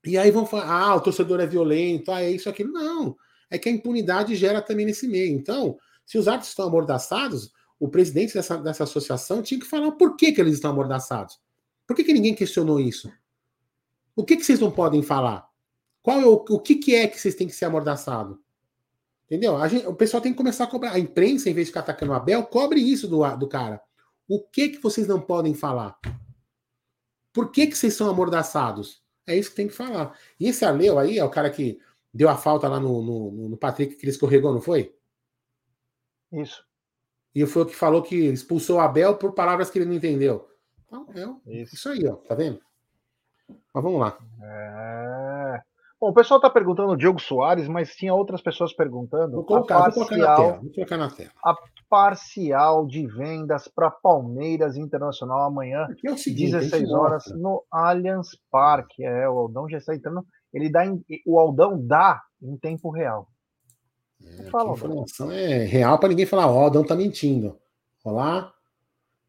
e aí vão falar, ah, o torcedor é violento, ah, é isso, aquilo. Não é que a impunidade gera também nesse meio. Então, se os árbitros estão amordaçados, o presidente dessa, dessa associação tinha que falar por que, que eles estão amordaçados. Por que, que ninguém questionou isso? O que, que vocês não podem falar? Qual é o, o que, que é que vocês têm que ser amordaçados? Entendeu? Gente, o pessoal tem que começar a cobrar. A imprensa, em vez de ficar atacando o Abel, cobre isso do, do cara. O que que vocês não podem falar? Por que, que vocês são amordaçados? É isso que tem que falar. E esse Aleu aí é o cara que Deu a falta lá no, no, no Patrick que ele escorregou, não foi? Isso. E foi o que falou que expulsou o Abel por palavras que ele não entendeu. Então, é isso. isso aí, ó. Tá vendo? Mas vamos lá. É... Bom, o pessoal está perguntando o Diogo Soares, mas tinha outras pessoas perguntando. Vou colocar, parcial, vou colocar na tela. Vou colocar na tela. A parcial de vendas para Palmeiras Internacional amanhã, é o seguinte, 16 horas, no Allianz Parque. É, o Aldão já está entrando ele dá em, o Aldão dá em tempo real. É, fala, informação é real para ninguém falar, ó, oh, o Aldão tá mentindo. Olha lá.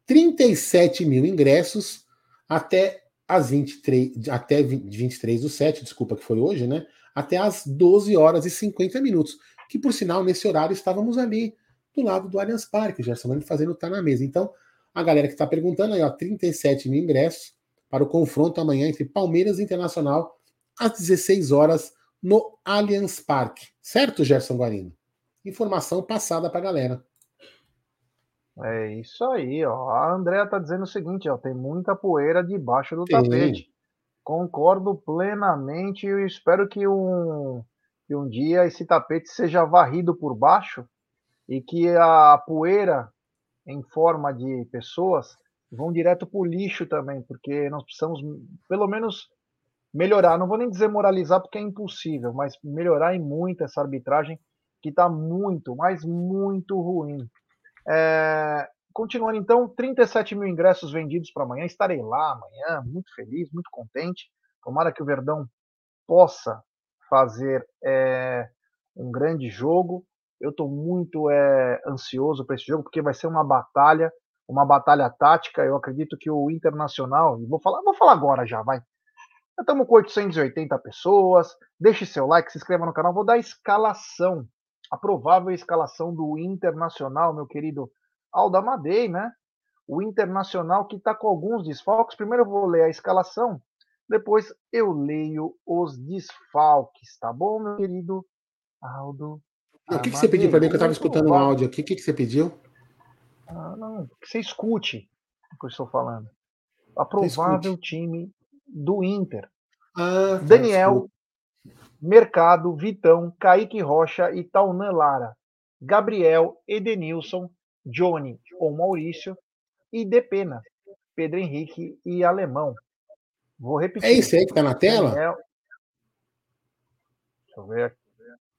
37 mil ingressos até as 23, até 23 do 7, desculpa que foi hoje, né? Até as 12 horas e 50 minutos. Que por sinal, nesse horário estávamos ali do lado do Allianz Parque, já estamos fazendo tá na mesa. Então, a galera que está perguntando aí, ó, 37 mil ingressos para o confronto amanhã entre Palmeiras e Internacional às 16 horas no Allianz Parque. Certo, Gerson Guarino? Informação passada para a galera. É isso aí, ó. A Andrea tá dizendo o seguinte, ó, tem muita poeira debaixo do Sim. tapete. Concordo plenamente e espero que um, que um dia esse tapete seja varrido por baixo e que a poeira em forma de pessoas vão direto para o lixo também, porque nós precisamos pelo menos melhorar, não vou nem dizer moralizar porque é impossível, mas melhorar em muito essa arbitragem que está muito, mas muito ruim. É, continuando então, 37 mil ingressos vendidos para amanhã, estarei lá amanhã, muito feliz, muito contente. Tomara que o Verdão possa fazer é, um grande jogo. Eu estou muito é, ansioso para esse jogo porque vai ser uma batalha, uma batalha tática. Eu acredito que o Internacional, vou falar, vou falar agora já, vai. Já estamos com 880 pessoas. Deixe seu like, se inscreva no canal. Vou dar a escalação, a provável escalação do Internacional, meu querido Aldamadei, né? O Internacional que está com alguns desfalques. Primeiro eu vou ler a escalação, depois eu leio os desfalques, tá bom, meu querido Aldo? O que, que você pediu para mim que eu estava escutando o áudio aqui? O que, que você pediu? Ah, não, que você escute o que eu estou falando. A provável time do Inter. Ah, Daniel, Mercado, Vitão, Kaique Rocha e Taunan Lara. Gabriel, Edenilson, Johnny ou Maurício e Depena, Pedro Henrique e Alemão. Vou repetir. É isso aí que está na tela? Daniel... Deixa eu ver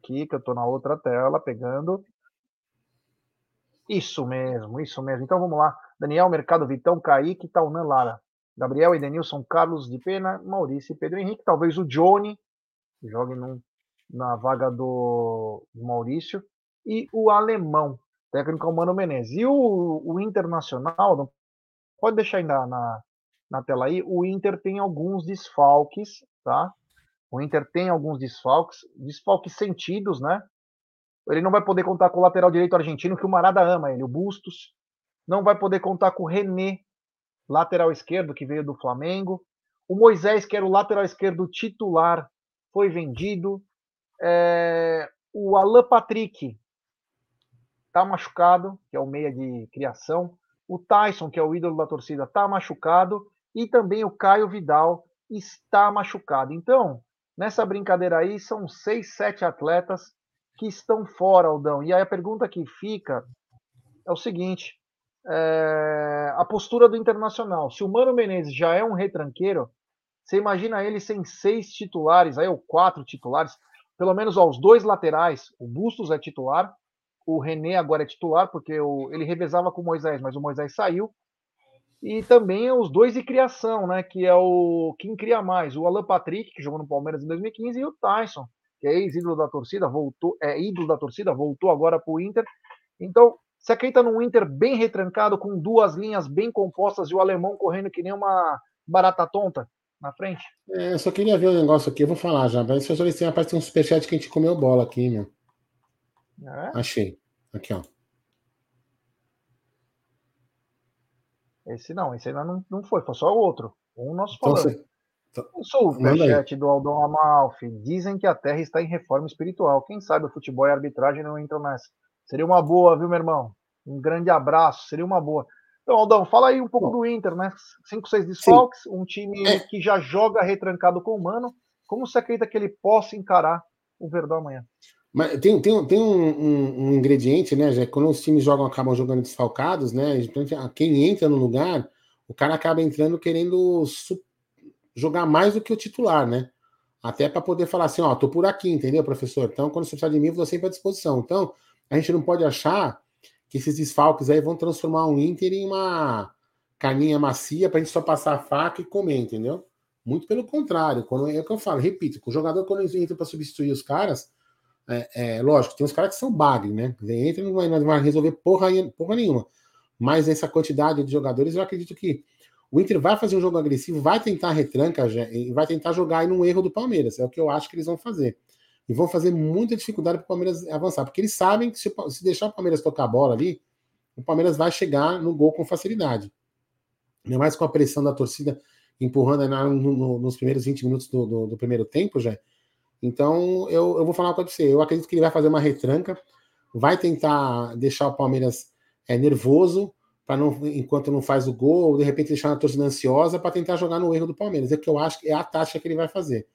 aqui, que eu estou na outra tela, pegando. Isso mesmo, isso mesmo. Então vamos lá. Daniel, Mercado, Vitão, Kaique e Taunan Lara. Gabriel, Edenilson, Carlos de Pena, Maurício e Pedro Henrique. Talvez o Johnny jogue num, na vaga do, Maurício. E o alemão, técnico Mano Menezes. E o, o Internacional, não, pode deixar aí na, na, na tela aí, o Inter tem alguns desfalques, tá? O Inter tem alguns desfalques, desfalques sentidos, né? Ele não vai poder contar com o lateral direito argentino, que o Marada ama ele, o Bustos. Não vai poder contar com o René, lateral esquerdo, que veio do Flamengo. O Moisés, que era o lateral esquerdo titular, foi vendido. É... O Alan Patrick está tá machucado, que é o meia de criação. O Tyson, que é o ídolo da torcida, tá machucado. E também o Caio Vidal está machucado. Então, nessa brincadeira aí, são seis, sete atletas que estão fora, Aldão. E aí a pergunta que fica é o seguinte: é, a postura do Internacional. Se o Mano Menezes já é um retranqueiro, você imagina ele sem seis titulares, aí ou quatro titulares, pelo menos aos dois laterais. O Bustos é titular, o René agora é titular, porque o, ele revezava com o Moisés, mas o Moisés saiu. E também os dois de criação, né? Que é o quem cria mais, o Alan Patrick, que jogou no Palmeiras em 2015, e o Tyson, que é ex-ídolo da torcida, voltou, é ídolo da torcida, voltou agora para o Inter. Então, você acredita num Inter bem retrancado, com duas linhas bem compostas e o alemão correndo que nem uma barata tonta na frente? É, eu só queria ver um negócio aqui, eu vou falar já, mas se eu se aparece um superchat que a gente comeu bola aqui, meu. É? Achei. Aqui, ó. Esse não, esse ainda não, não foi, foi só o outro. Um nós falamos. Então, você... O superchat do Aldon Amalfi. Dizem que a Terra está em reforma espiritual. Quem sabe o futebol e a arbitragem não entram nessa. Seria uma boa, viu, meu irmão? Um grande abraço, seria uma boa. Então, Aldão, fala aí um pouco do Inter, né? Cinco, seis desfalques, um time é. que já joga retrancado com o Mano. Como você acredita que ele possa encarar o Verdão amanhã? Mas tem, tem, tem um, um, um, ingrediente, né, já quando os times jogam, acabam jogando desfalcados, né? Quem entra no lugar, o cara acaba entrando querendo jogar mais do que o titular, né? Até para poder falar assim, ó, tô por aqui, entendeu, professor? Então, quando você precisar de mim, eu tô sempre à disposição. Então, a gente não pode achar que esses desfalques aí vão transformar o Inter em uma carninha macia para a gente só passar a faca e comer, entendeu? Muito pelo contrário. Quando, é o que eu falo, repito, o jogador, quando entra para substituir os caras, é, é, lógico, tem uns caras que são bagre, né? Entra e não vai, não vai resolver porra, porra nenhuma. Mas essa quantidade de jogadores, eu acredito que o Inter vai fazer um jogo agressivo, vai tentar retranca e vai tentar jogar aí num erro do Palmeiras. É o que eu acho que eles vão fazer. E vão fazer muita dificuldade para o Palmeiras avançar, porque eles sabem que se, se, deixar o Palmeiras tocar a bola ali, o Palmeiras vai chegar no gol com facilidade. Ainda mais com a pressão da torcida empurrando no, no, nos primeiros 20 minutos do, do, do primeiro tempo já. Então, eu, eu vou falar para você. Eu acredito que ele vai fazer uma retranca, vai tentar deixar o Palmeiras é, nervoso, para não, enquanto não faz o gol, de repente deixar a torcida ansiosa para tentar jogar no erro do Palmeiras. É que eu acho que é a tática que ele vai fazer.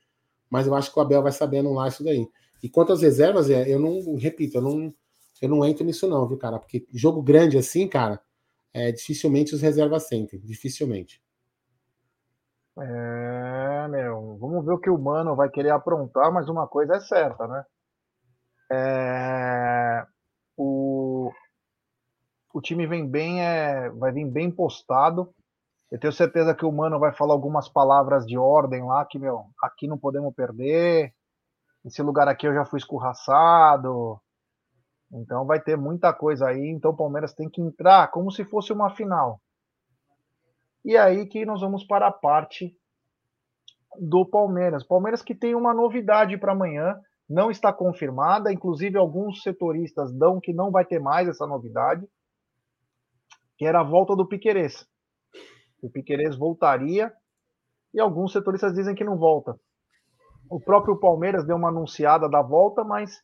Mas eu acho que o Abel vai saber anular isso daí. E quanto às reservas, é, eu não, repito, eu não, eu não entro nisso não, viu, cara? Porque jogo grande assim, cara, é, dificilmente os reservas sentem, dificilmente. É, meu, vamos ver o que o Mano vai querer aprontar, mas uma coisa é certa, né? É, o, o time vem bem, é, vai vir bem postado. Eu tenho certeza que o Mano vai falar algumas palavras de ordem lá, que, meu, aqui não podemos perder. Esse lugar aqui eu já fui escorraçado. Então vai ter muita coisa aí. Então o Palmeiras tem que entrar como se fosse uma final. E aí que nós vamos para a parte do Palmeiras. Palmeiras que tem uma novidade para amanhã, não está confirmada, inclusive alguns setoristas dão que não vai ter mais essa novidade, que era a volta do Piquerez. O Piquerez voltaria e alguns setoristas dizem que não volta. O próprio Palmeiras deu uma anunciada da volta, mas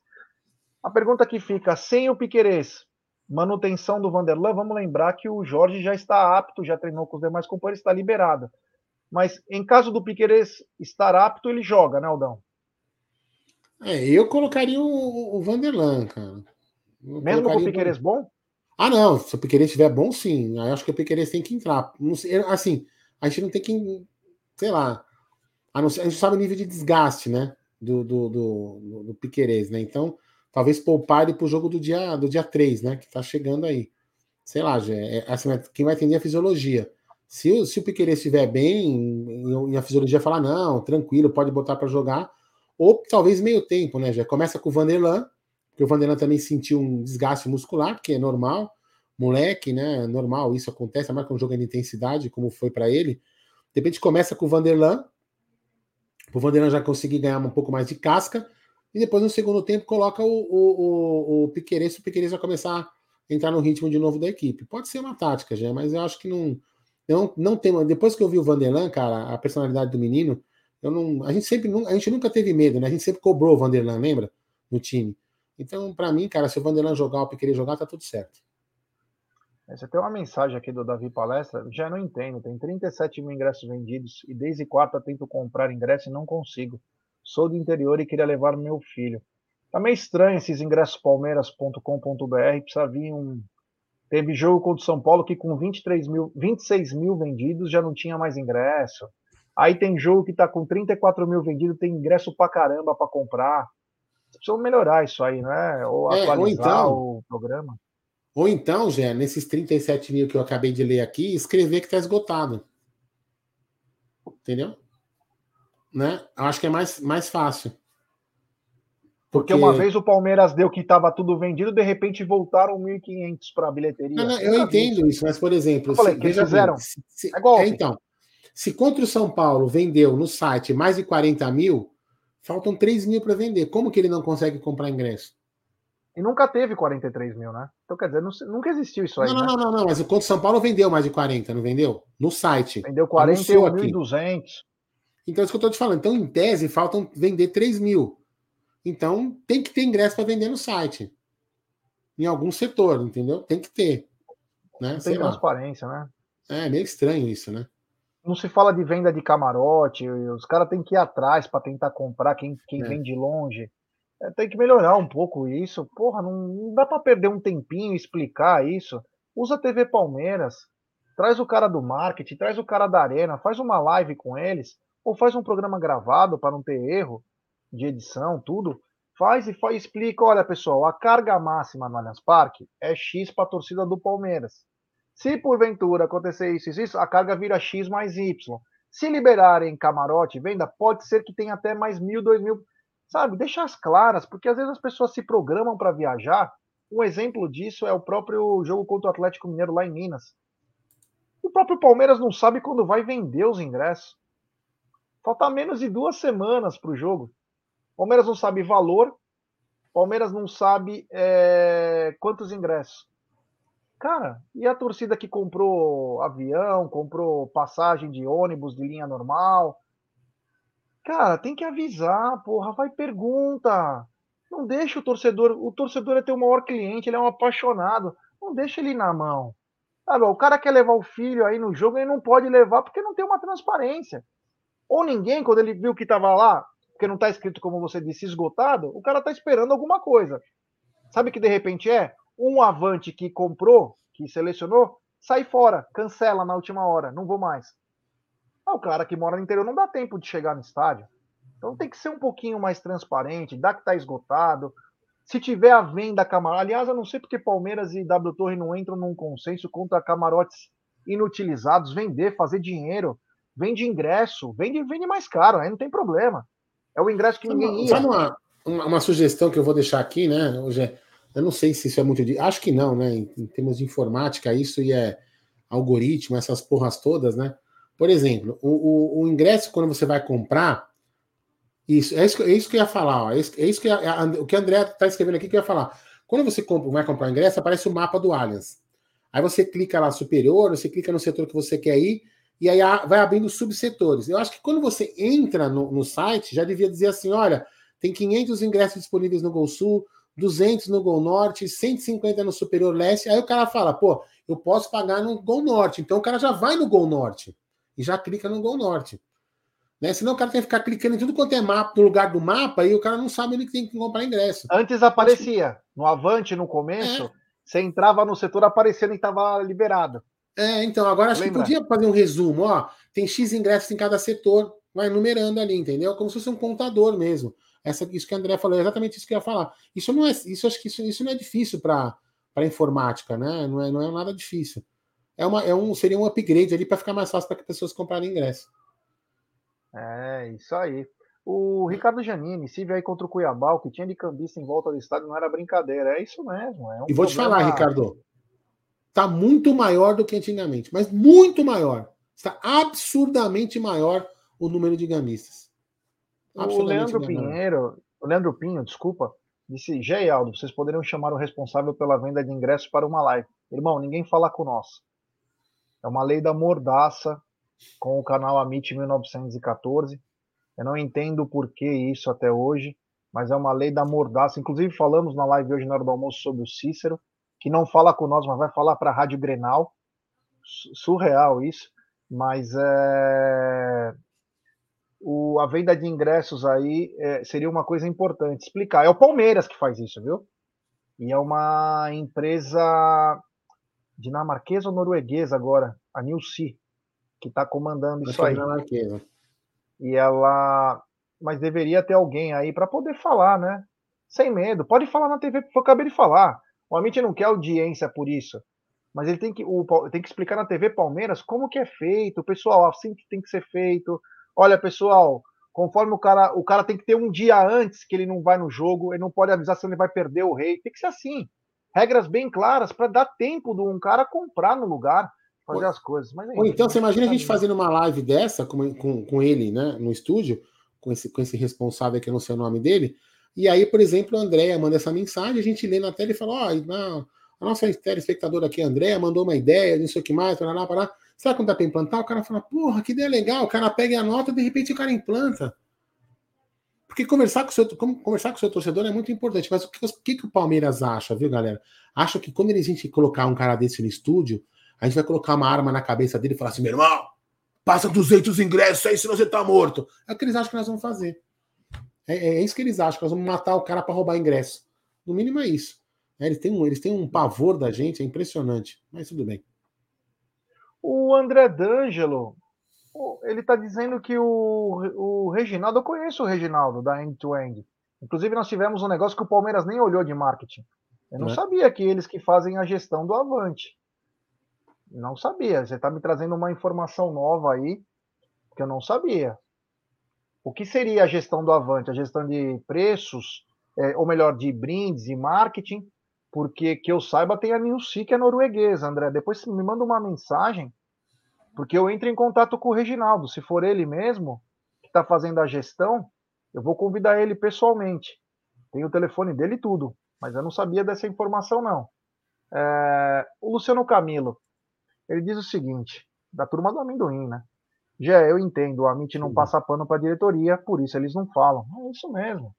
a pergunta que fica, sem o Piquerez, manutenção do Vanderlan, vamos lembrar que o Jorge já está apto, já treinou com os demais companheiros, está liberado. Mas em caso do Piqueires estar apto, ele joga, né, Aldão? É, eu colocaria o, o Vanderlan, cara. Eu Mesmo com o Piqueires bom? Ah, não. Se o Piqueires estiver bom, sim. Aí acho que o Piqueires tem que entrar. Sei, assim, a gente não tem que. Sei lá. A, ser, a gente sabe o nível de desgaste, né? Do, do, do, do Piqueires, né? Então, talvez poupar ele para o jogo do dia, do dia 3, né? Que está chegando aí. Sei lá, já, é, assim, quem vai entender a fisiologia. Se, se o Piqueires estiver bem e a fisiologia falar, não, tranquilo, pode botar para jogar, ou talvez meio tempo, né? Já começa com o Vanderlan, porque o Vanderlan também sentiu um desgaste muscular, que é normal, moleque, né? Normal, isso acontece, mais com um jogo de intensidade, como foi para ele. De repente começa com o Vanderlan, o Vanderlan já conseguir ganhar um pouco mais de casca, e depois no segundo tempo coloca o, o, o, o Piqueires, o Piqueires vai começar a entrar no ritmo de novo da equipe. Pode ser uma tática, já, mas eu acho que não, não, não tem. Depois que eu vi o Vanderlan, cara, a personalidade do menino, eu não, a gente sempre a gente nunca teve medo, né? A gente sempre cobrou o Vanderlan, lembra? No time. Então, para mim, cara, se o Vanderlan jogar o que querer jogar, tá tudo certo. Você tem uma mensagem aqui do Davi Palestra, já não entendo. Tem 37 mil ingressos vendidos e desde quarta tento comprar ingresso e não consigo. Sou do interior e queria levar meu filho. Tá meio estranho esses ingressos palmeiras.com.br. Precisa vir um. Teve jogo contra o São Paulo que com 23 mil, 26 mil vendidos já não tinha mais ingresso. Aí tem jogo que tá com 34 mil vendidos, tem ingresso pra caramba pra comprar. Precisam melhorar isso aí, né? Ou atualizar é, ou então, o programa. Ou então, Gé, nesses 37 mil que eu acabei de ler aqui, escrever que está esgotado. Entendeu? Né? Eu acho que é mais, mais fácil. Porque... Porque uma vez o Palmeiras deu que estava tudo vendido, de repente voltaram 1.500 para a bilheteria. Não, não, eu entendo isso, mas, por exemplo. Eu falei, se, que fizeram. Se, se, é, é então, se contra o São Paulo vendeu no site mais de 40 mil, faltam 3 mil para vender. Como que ele não consegue comprar ingresso? E nunca teve 43 mil, né? Então, quer dizer, nunca existiu isso aí. Não, né? não, não, não, mas o Conto São Paulo vendeu mais de 40, não vendeu? No site. Vendeu 41.200. Então, é isso que eu estou te falando. Então, em tese, faltam vender 3 mil. Então, tem que ter ingresso para vender no site. Em algum setor, entendeu? Tem que ter. Né? Tem transparência, né? É meio estranho isso, né? Não se fala de venda de camarote, os caras têm que ir atrás para tentar comprar quem, quem é. vem de longe. É, tem que melhorar um pouco isso. Porra, não, não dá para perder um tempinho explicar isso. Usa a TV Palmeiras, traz o cara do marketing, traz o cara da arena, faz uma live com eles, ou faz um programa gravado para não ter erro de edição, tudo. Faz e faz, explica, olha pessoal, a carga máxima no Allianz Parque é X para a torcida do Palmeiras. Se porventura acontecer isso e isso, a carga vira X mais Y. Se liberarem camarote venda, pode ser que tenha até mais mil, dois mil sabe? Deixar as claras, porque às vezes as pessoas se programam para viajar. Um exemplo disso é o próprio jogo contra o Atlético Mineiro lá em Minas. O próprio Palmeiras não sabe quando vai vender os ingressos. Falta menos de duas semanas para o jogo. Palmeiras não sabe valor. Palmeiras não sabe é, quantos ingressos. Cara, e a torcida que comprou avião, comprou passagem de ônibus de linha normal, Cara, tem que avisar, porra, vai pergunta. Não deixa o torcedor, o torcedor é teu maior cliente, ele é um apaixonado. Não deixa ele na mão. Sabe, o cara quer levar o filho aí no jogo, ele não pode levar porque não tem uma transparência. Ou ninguém, quando ele viu que estava lá, porque não está escrito, como você disse, esgotado, o cara está esperando alguma coisa. Sabe que de repente é? Um avante que comprou, que selecionou, sai fora, cancela na última hora, não vou mais. Ah, o cara que mora no interior não dá tempo de chegar no estádio. Então tem que ser um pouquinho mais transparente, dá que tá esgotado. Se tiver a venda camarote, aliás, eu não sei porque Palmeiras e W Torre não entram num consenso contra camarotes inutilizados, vender, fazer dinheiro, vende ingresso, vende, vende mais caro, aí não tem problema. É o ingresso que ninguém ia. Sabe uma, uma, uma, sugestão que eu vou deixar aqui, né, hoje eu não sei se isso é muito de. Acho que não, né? Em, em termos de informática, isso e é algoritmo, essas porras todas, né? Por exemplo, o, o, o ingresso, quando você vai comprar, isso, é isso, é isso que eu ia falar. Ó, é isso, é isso que a, a, o que André está escrevendo aqui que eu ia falar. Quando você compra, vai comprar o ingresso, aparece o mapa do Allianz. Aí você clica lá superior, você clica no setor que você quer ir, e aí vai abrindo subsetores. Eu acho que quando você entra no, no site, já devia dizer assim: olha, tem 500 ingressos disponíveis no Gol Sul, 200 no Gol Norte, 150 no Superior Leste. Aí o cara fala: pô, eu posso pagar no Gol Norte. Então o cara já vai no Gol Norte e já clica no Gol Norte. Né? Senão o cara tem que ficar clicando em tudo quanto é mapa, no lugar do mapa, e o cara não sabe onde tem que comprar ingresso. Antes aparecia, no Avante, no começo, é. você entrava no setor aparecendo e estava liberado. É, então, agora acho Lembra? que podia fazer um resumo, ó. Tem X ingressos em cada setor, vai numerando ali, entendeu? Como se fosse um contador mesmo. Essa, isso que o André falou, é exatamente isso que eu ia falar. Isso não é, isso acho que isso, isso não é difícil para informática, né? Não é, não é nada difícil é, uma, é um, seria um upgrade ali para ficar mais fácil para que pessoas comprarem ingresso. É, isso aí. O Ricardo Janini, se vier aí contra o Cuiabá, o que tinha de cambista em volta do estádio não era brincadeira. É isso mesmo. É um e vou te falar, Ricardo, está muito maior do que antigamente, mas muito maior. Está absurdamente maior o número de gamistas. O Leandro Pinheiro, o Leandro Pinho, desculpa, disse: Gé Aldo, vocês poderiam chamar o responsável pela venda de ingressos para uma live. Irmão, ninguém fala com nós. É uma lei da mordaça com o canal Amit 1914. Eu não entendo por que isso até hoje. mas é uma lei da mordaça. Inclusive, falamos na live hoje na hora do almoço sobre o Cícero, que não fala com nós, mas vai falar para a Rádio Grenal. Surreal isso. Mas é... o, a venda de ingressos aí é, seria uma coisa importante explicar. É o Palmeiras que faz isso, viu? E é uma empresa dinamarquesa ou norueguesa agora, a Nilsi, que está comandando isso aí. Dinamarquesa. E ela. Mas deveria ter alguém aí para poder falar, né? Sem medo. Pode falar na TV, eu acabei de falar. O Amit não quer audiência por isso. Mas ele tem que, o, tem que explicar na TV Palmeiras como que é feito, pessoal, assim que tem que ser feito. Olha, pessoal, conforme o cara, o cara tem que ter um dia antes que ele não vai no jogo, ele não pode avisar se ele vai perder o rei. Tem que ser assim. Regras bem claras para dar tempo de um cara comprar no lugar fazer as coisas. Mas, Ou então, você imagina a gente fazendo uma live dessa com, com, com ele, né, no estúdio, com esse, com esse responsável que eu não sei o nome dele, e aí, por exemplo, a Andréia manda essa mensagem, a gente lê na tela e fala, ó, oh, a nossa telespectadora aqui, a Andréia, mandou uma ideia, não sei o que mais, para lá, que não dá para implantar? O cara fala, porra, que ideia legal. O cara pega e anota, de repente o cara implanta. Porque conversar com o seu, conversar com seu torcedor é muito importante. Mas o que, o que, o Palmeiras acha, viu, galera? Acha que quando a gente colocar um cara desse no estúdio, a gente vai colocar uma arma na cabeça dele e falar assim: meu irmão, passa 200 ingressos aí, senão você tá morto. É o que eles acham que nós vamos fazer. É, é, é isso que eles acham, que nós vamos matar o cara para roubar ingresso. No mínimo é isso. É, eles, têm um, eles têm um pavor da gente, é impressionante. Mas tudo bem. O André D'Angelo, ele está dizendo que o, o Reginaldo, eu conheço o Reginaldo da End to End. Inclusive, nós tivemos um negócio que o Palmeiras nem olhou de marketing. Eu não é. sabia que eles que fazem a gestão do Avante. Não sabia. Você está me trazendo uma informação nova aí que eu não sabia. O que seria a gestão do Avante? A gestão de preços, é, ou melhor, de brindes e marketing? Porque que eu saiba, tem a Nilsi, que é norueguesa, André. Depois me manda uma mensagem, porque eu entro em contato com o Reginaldo. Se for ele mesmo que está fazendo a gestão, eu vou convidar ele pessoalmente. Tem o telefone dele e tudo, mas eu não sabia dessa informação, não. É, o Luciano Camilo, ele diz o seguinte, da turma do amendoim, né? Já eu entendo, o Amit não passa pano para a diretoria, por isso eles não falam. É isso mesmo.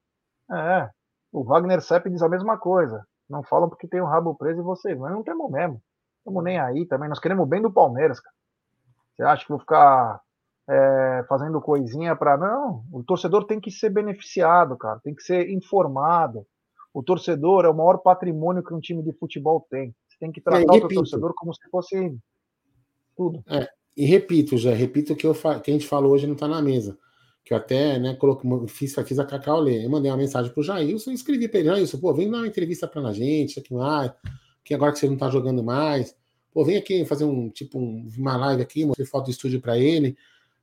É. O Wagner Sepp diz a mesma coisa. Não falam porque tem o rabo preso e vocês. Nós não temos mesmo. Estamos nem aí também. Nós queremos bem do Palmeiras, cara. Você acha que vou ficar é, fazendo coisinha para. Não. O torcedor tem que ser beneficiado, cara. Tem que ser informado. O torcedor é o maior patrimônio que um time de futebol tem. Você tem que tratar é, o torcedor como se fosse tudo. É, e repito, já repito que, eu, que a gente falou hoje não está na mesa. Que eu até né, coloquei, fiz, fiz a Cacau ler. Eu mandei uma mensagem pro Jailson e escrevi para ele: Jailson, pô, vem dar uma entrevista para a gente, aqui mais, que agora que você não está jogando mais. Pô, vem aqui fazer um tipo um, uma live aqui, mostrei foto do estúdio para ele.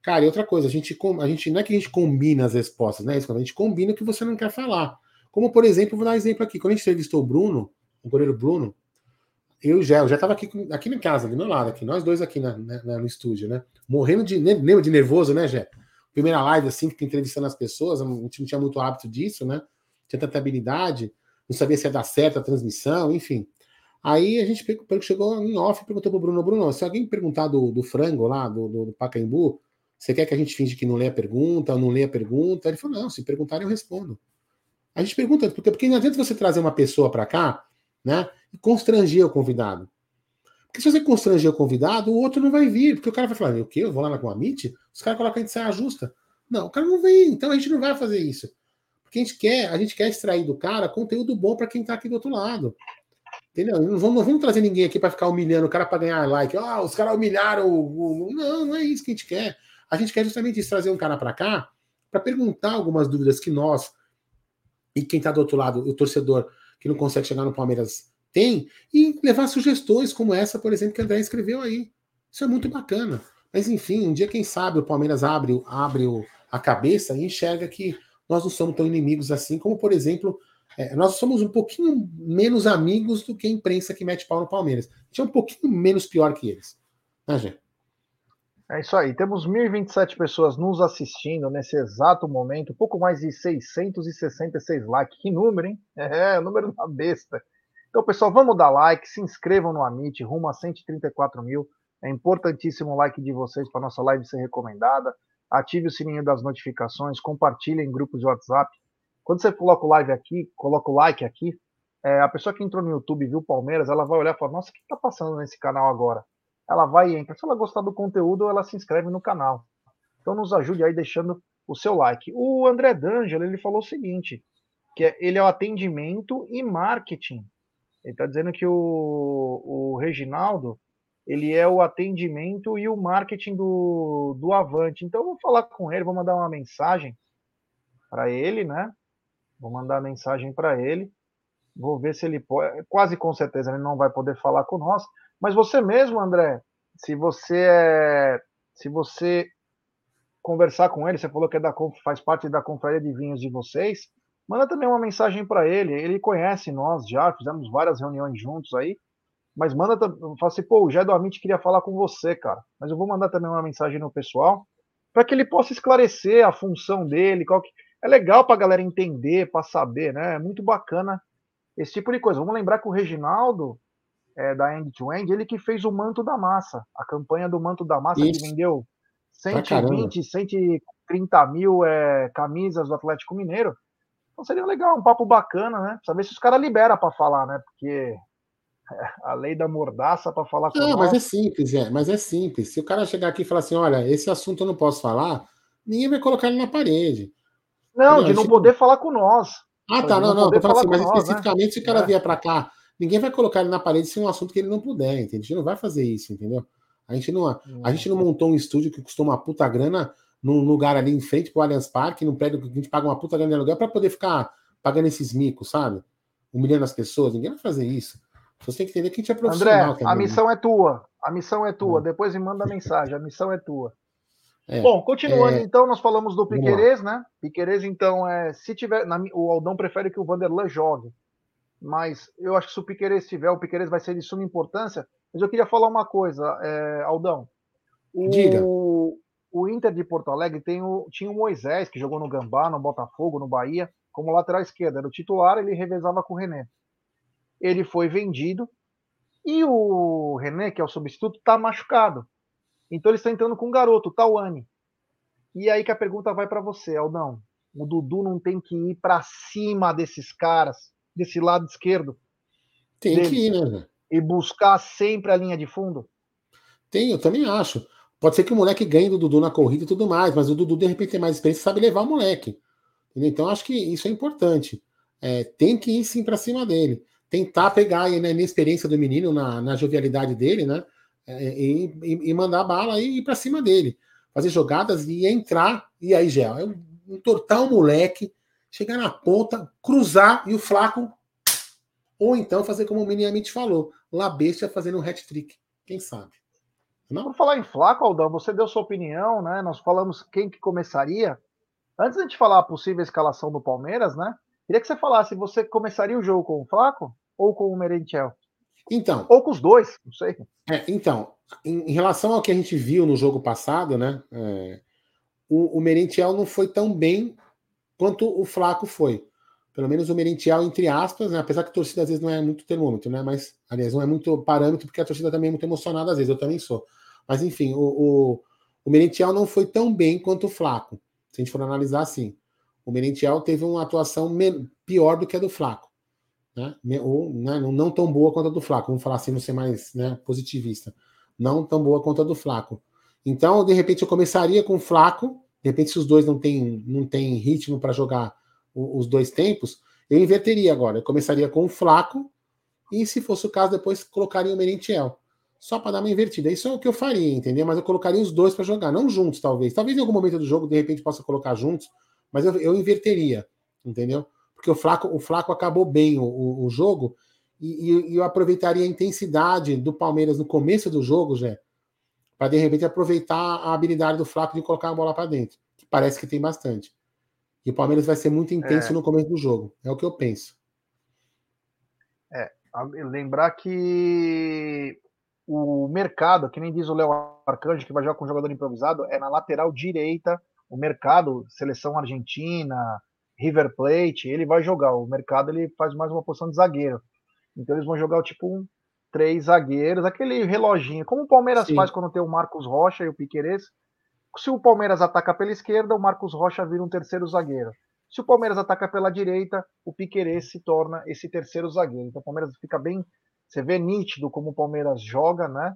Cara, e outra coisa, a gente, a gente não é que a gente combina as respostas, né? A gente combina o que você não quer falar. Como, por exemplo, vou dar um exemplo aqui. Quando a gente entrevistou o Bruno, o goleiro Bruno, eu já, eu já estava aqui, aqui em casa, do meu lado, aqui, nós dois aqui na, na, no estúdio, né? Morrendo de, de nervoso, né, Jé? Primeira live, assim, que entrevistando as pessoas, a gente não tinha muito hábito disso, né? Tinha tanta habilidade, não sabia se ia dar certo a transmissão, enfim. Aí a gente chegou em off e perguntou pro Bruno, Bruno, se alguém perguntar do, do frango lá, do, do, do Pacaembu, você quer que a gente finge que não lê a pergunta ou não lê a pergunta? Ele falou, não, se perguntarem eu respondo. A gente pergunta, porque, porque não adianta você trazer uma pessoa para cá, né? E constranger o convidado. Porque se você constranger o convidado, o outro não vai vir, porque o cara vai falar, o quê? Eu vou lá na Coamite? Os caras colocam a gente saia justa. Não, o cara não vem, então a gente não vai fazer isso. Porque a gente quer, a gente quer extrair do cara conteúdo bom para quem está aqui do outro lado. Entendeu? Não vamos, não vamos trazer ninguém aqui para ficar humilhando o cara para ganhar like. Ah, os caras humilharam o, Não, não é isso que a gente quer. A gente quer justamente trazer um cara para cá para perguntar algumas dúvidas que nós e quem está do outro lado, o torcedor que não consegue chegar no Palmeiras tem, e levar sugestões como essa, por exemplo, que André escreveu aí. Isso é muito bacana. Mas enfim, um dia, quem sabe, o Palmeiras abre, abre a cabeça e enxerga que nós não somos tão inimigos assim, como, por exemplo, é, nós somos um pouquinho menos amigos do que a imprensa que mete pau no Palmeiras. A gente é um pouquinho menos pior que eles. Né, Gê? É isso aí. Temos 1.027 pessoas nos assistindo nesse exato momento. Pouco mais de 666 likes. Que número, hein? É, o número da besta. Então, pessoal, vamos dar like, se inscrevam no Amit, rumo a 134 mil. É importantíssimo o like de vocês para nossa live ser recomendada. Ative o sininho das notificações, compartilhem em grupos de WhatsApp Quando você coloca o live aqui, coloca o like aqui, é, a pessoa que entrou no YouTube e viu Palmeiras, ela vai olhar e falar, nossa, o que está passando nesse canal agora? Ela vai e entra. Se ela gostar do conteúdo, ela se inscreve no canal. Então nos ajude aí deixando o seu like. O André D'Angelo, ele falou o seguinte, que é, ele é o atendimento e marketing. Ele está dizendo que o, o Reginaldo, ele é o atendimento e o marketing do, do Avante. Então eu vou falar com ele, vou mandar uma mensagem para ele, né? Vou mandar mensagem para ele. Vou ver se ele pode. Quase com certeza ele não vai poder falar com nós. Mas você mesmo, André, se você é, se você conversar com ele, você falou que é da, faz parte da confraria de vinhos de vocês, manda também uma mensagem para ele. Ele conhece nós já, fizemos várias reuniões juntos aí. Mas manda, fala assim, pô, o Jé do Amit queria falar com você, cara. Mas eu vou mandar também uma mensagem no pessoal para que ele possa esclarecer a função dele, qual que, é legal para a galera entender, para saber, né? É muito bacana esse tipo de coisa. Vamos lembrar que o Reginaldo, é, da End to End, ele que fez o Manto da Massa, a campanha do Manto da Massa, Isso. que vendeu 120, 130 mil é, camisas do Atlético Mineiro. Então seria legal, um papo bacana, né? Ver se os caras liberam para falar, né? Porque é, a lei da mordaça para falar com Não, mas é simples, é, mas é simples. Se o cara chegar aqui e falar assim, olha, esse assunto eu não posso falar, ninguém vai colocar ele na parede. Não, de não poder falar com nós. Ah, tá, não, não, tô falando assim, mas nós, né? especificamente né? se o cara é. vier para cá, ninguém vai colocar ele na parede se é um assunto que ele não puder, entende? A gente não vai fazer isso, entendeu? A gente não, a gente não montou um estúdio que custou uma puta grana num lugar ali em frente pro Allianz Parque, num prédio que a gente paga uma puta grana de aluguel para poder ficar pagando esses micos, sabe? Humilhando as pessoas. Ninguém vai fazer isso. Você tem que entender que a gente é profissional. André, também, a né? missão né? é tua. A missão é tua. Hum. Depois me manda mensagem. A missão é tua. É, Bom, continuando é... então, nós falamos do Piquerez, né? Piquerez, então, é, se tiver. Na, o Aldão prefere que o Vanderlan jogue. Mas eu acho que se o Piquerez tiver, o Piquerez vai ser de suma importância. Mas eu queria falar uma coisa, é, Aldão. O, Diga. O Inter de Porto Alegre tem o, tinha o Moisés, que jogou no Gambá, no Botafogo, no Bahia, como lateral esquerdo. Era o titular, ele revezava com o René. Ele foi vendido. E o René, que é o substituto, está machucado. Então eles estão entrando com um garoto, o Tawane. E aí que a pergunta vai para você, Aldão. O Dudu não tem que ir para cima desses caras, desse lado esquerdo? Tem deles, que ir, né? E buscar sempre a linha de fundo? Tem, eu também acho. Pode ser que o moleque ganhe do Dudu na corrida e tudo mais, mas o Dudu, de repente, tem mais experiência sabe levar o moleque. Entendeu? Então, acho que isso é importante. É, tem que ir sim para cima dele. Tentar pegar né, a inexperiência do menino, na, na jovialidade dele, né? É, e, e, mandar a bala e ir para cima dele. Fazer jogadas e entrar. E aí, Gel, é entortar o moleque, chegar na ponta, cruzar e o Flaco. Ou então fazer como o minimamente falou, La Bestia fazendo um hat-trick. Quem sabe? Não? Por falar em Flaco, Aldão, você deu sua opinião, né? Nós falamos quem que começaria. Antes de falar a possível escalação do Palmeiras, né? Queria que você falasse, você começaria o jogo com o Flaco ou com o Merentiel? Então. Ou com os dois, não sei. É, então, em, em, relação ao que a gente viu no jogo passado, né? É, o, o Merentiel não foi tão bem quanto o Flaco foi. Pelo menos o Merentiel, entre aspas, né? apesar que a torcida às vezes não é muito termômetro, né? Mas, aliás, não é muito parâmetro, porque a torcida também é muito emocionada, às vezes, eu também sou. Mas, enfim, o, o, o Merentiel não foi tão bem quanto o Flaco, se a gente for analisar assim. O Merentiel teve uma atuação pior do que a do Flaco né? Ou né, não tão boa quanto a do Flaco, vamos falar assim, não ser mais né, positivista. Não tão boa quanto a do Flaco. Então, de repente, eu começaria com o Flaco, de repente, se os dois não têm não tem ritmo para jogar os dois tempos, eu inverteria agora. Eu começaria com o Flaco e, se fosse o caso, depois colocaria o Merentiel. Só para dar uma invertida. Isso é o que eu faria, entendeu? Mas eu colocaria os dois para jogar, não juntos, talvez. Talvez em algum momento do jogo, de repente, possa colocar juntos, mas eu, eu inverteria, entendeu? porque o Flaco, o Flaco acabou bem o, o, o jogo, e, e, eu aproveitaria a intensidade do Palmeiras no começo do jogo, já, para de repente aproveitar a habilidade do Flaco de colocar a bola para dentro, que parece que tem bastante. E o Palmeiras vai ser muito intenso é. no começo do jogo, é o que eu penso. É, lembrar que o mercado, que nem diz o Léo Arcanjo, que vai jogar com um jogador improvisado, é na lateral direita, o mercado, seleção argentina, River Plate, ele vai jogar. O mercado ele faz mais uma posição de zagueiro. Então eles vão jogar tipo um, três zagueiros, aquele reloginho, como o Palmeiras Sim. faz quando tem o Marcos Rocha e o Piquerez. Se o Palmeiras ataca pela esquerda, o Marcos Rocha vira um terceiro zagueiro. Se o Palmeiras ataca pela direita, o Piquerez se torna esse terceiro zagueiro. Então o Palmeiras fica bem. Você vê nítido como o Palmeiras joga, né?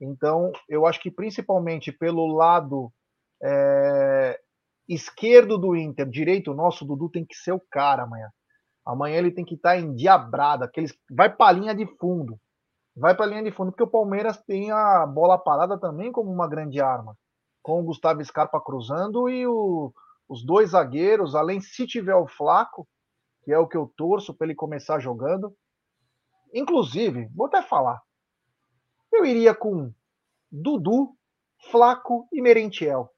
Então eu acho que principalmente pelo lado é, esquerdo do Inter, direito nosso, o Dudu tem que ser o cara amanhã. Amanhã ele tem que estar em diabrada, aqueles vai para a linha de fundo. Vai para a linha de fundo, porque o Palmeiras tem a bola parada também como uma grande arma. Com o Gustavo Scarpa cruzando e o, os dois zagueiros, além se tiver o Flaco, que é o que eu torço para ele começar jogando. Inclusive, vou até falar. Eu iria com Dudu, Flaco e Merentiel.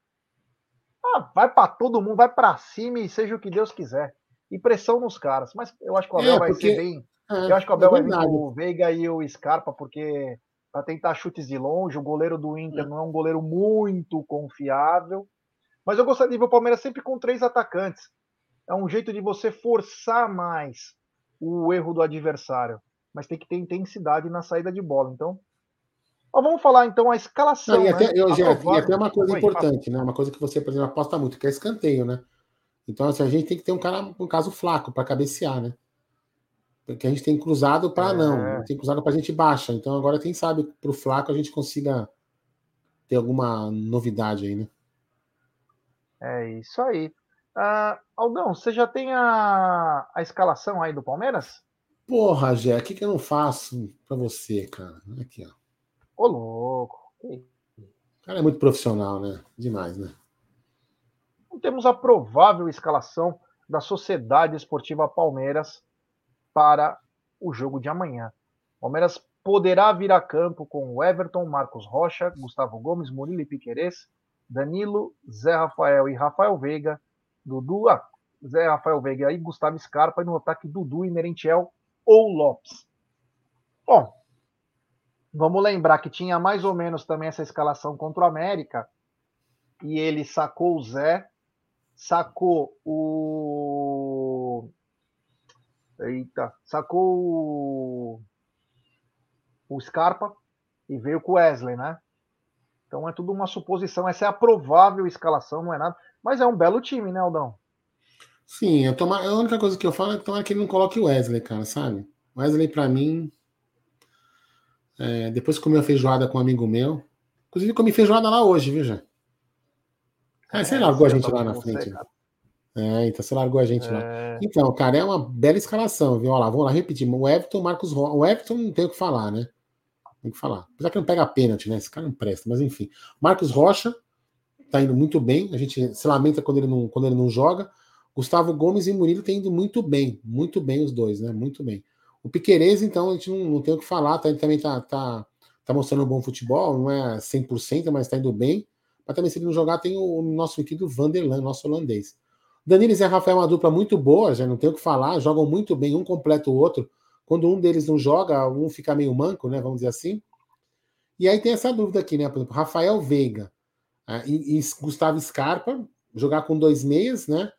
Ah, vai para todo mundo, vai para cima e seja o que Deus quiser. E pressão nos caras. Mas eu acho que o Abel é, vai ser bem. É, eu acho que o Abel é vai vir com o Veiga e o Scarpa, porque para tentar chutes de longe, o goleiro do Inter é. não é um goleiro muito confiável. Mas eu gostaria de ver o Palmeiras sempre com três atacantes. É um jeito de você forçar mais o erro do adversário. Mas tem que ter intensidade na saída de bola. Então, mas vamos falar então a escalação. Não, e, até, né? eu, já, e até uma coisa Oi, importante, né? Uma coisa que você, por exemplo, aposta muito, que é escanteio, né? Então, assim, a gente tem que ter um cara, um caso flaco para cabecear, né? Porque a gente tem cruzado para é. não, tem cruzado para a gente baixa. Então, agora, quem sabe, para o flaco a gente consiga ter alguma novidade aí, né? É isso aí. Uh, Aldão, você já tem a, a escalação aí do Palmeiras? Porra, Jé, o que, que eu não faço para você, cara? Aqui, ó. Ô, louco. O cara é muito profissional, né? Demais, né? Então, temos a provável escalação da Sociedade Esportiva Palmeiras para o jogo de amanhã. Palmeiras poderá vir a campo com Everton, Marcos Rocha, Gustavo Gomes, Murilo e Piquerez, Danilo, Zé Rafael e Rafael Veiga, Dudu, ah, Zé Rafael Veiga e Gustavo Scarpa, e no ataque Dudu e Merentiel ou Lopes. Bom, Vamos lembrar que tinha mais ou menos também essa escalação contra o América. E ele sacou o Zé, sacou o. Eita, sacou o, o Scarpa e veio com o Wesley, né? Então é tudo uma suposição. Essa é a provável escalação, não é nada. Mas é um belo time, né, Aldão? Sim, eu tomo... a única coisa que eu falo é que ele não coloque o Wesley, cara, sabe? Wesley, para mim, é, depois comi uma feijoada com um amigo meu. Inclusive, comi feijoada lá hoje, viu, já? É, você é, largou a gente lá na frente. Você, é, então você largou a gente é... lá. Então, cara, é uma bela escalação, viu? Olha lá, vamos lá repetir. O Everton, Marcos Rocha. O Everton não tem o que falar, né? Tem que falar. Apesar que não pega pênalti, né? Esse cara não presta, mas enfim. Marcos Rocha tá indo muito bem. A gente se lamenta quando ele não, quando ele não joga. Gustavo Gomes e Murilo têm indo muito bem, muito bem os dois, né? Muito bem. O Piquerez, então, a gente não, não tem o que falar, tá, ele também tá, tá, tá mostrando um bom futebol, não é 100%, mas tá indo bem. Mas também, se ele não jogar, tem o, o nosso querido Vanderlan, nosso holandês. Danilo e Rafael é uma dupla muito boa, já não tem o que falar, jogam muito bem, um completa o outro. Quando um deles não joga, um fica meio manco, né? Vamos dizer assim. E aí tem essa dúvida aqui, né? Por exemplo, Rafael Veiga uh, e, e, Gustavo Scarpa, jogar com dois meias, né?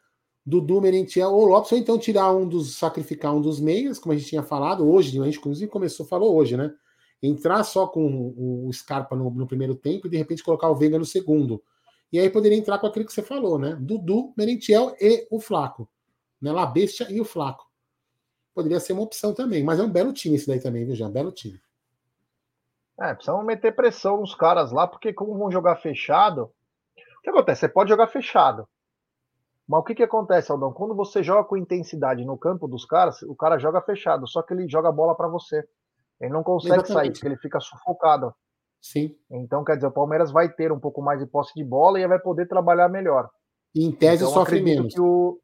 Dudu, Merentiel ou Lopes, ou então tirar um dos, sacrificar um dos meias, como a gente tinha falado hoje, a gente inclusive começou, falou hoje, né? Entrar só com o Scarpa no, no primeiro tempo e de repente colocar o Veiga no segundo. E aí poderia entrar com aquilo que você falou, né? Dudu, Merentiel e o Flaco. Né? La Bestia e o Flaco. Poderia ser uma opção também, mas é um belo time esse daí também, viu, já? Um belo time. É, precisamos meter pressão nos caras lá, porque como vão jogar fechado, o que acontece? Você pode jogar fechado, mas o que, que acontece, Aldão? Quando você joga com intensidade no campo dos caras, o cara joga fechado, só que ele joga a bola para você. Ele não consegue Exatamente. sair, porque ele fica sufocado. Sim. Então, quer dizer, o Palmeiras vai ter um pouco mais de posse de bola e vai poder trabalhar melhor. E em tese então, sofre menos. O...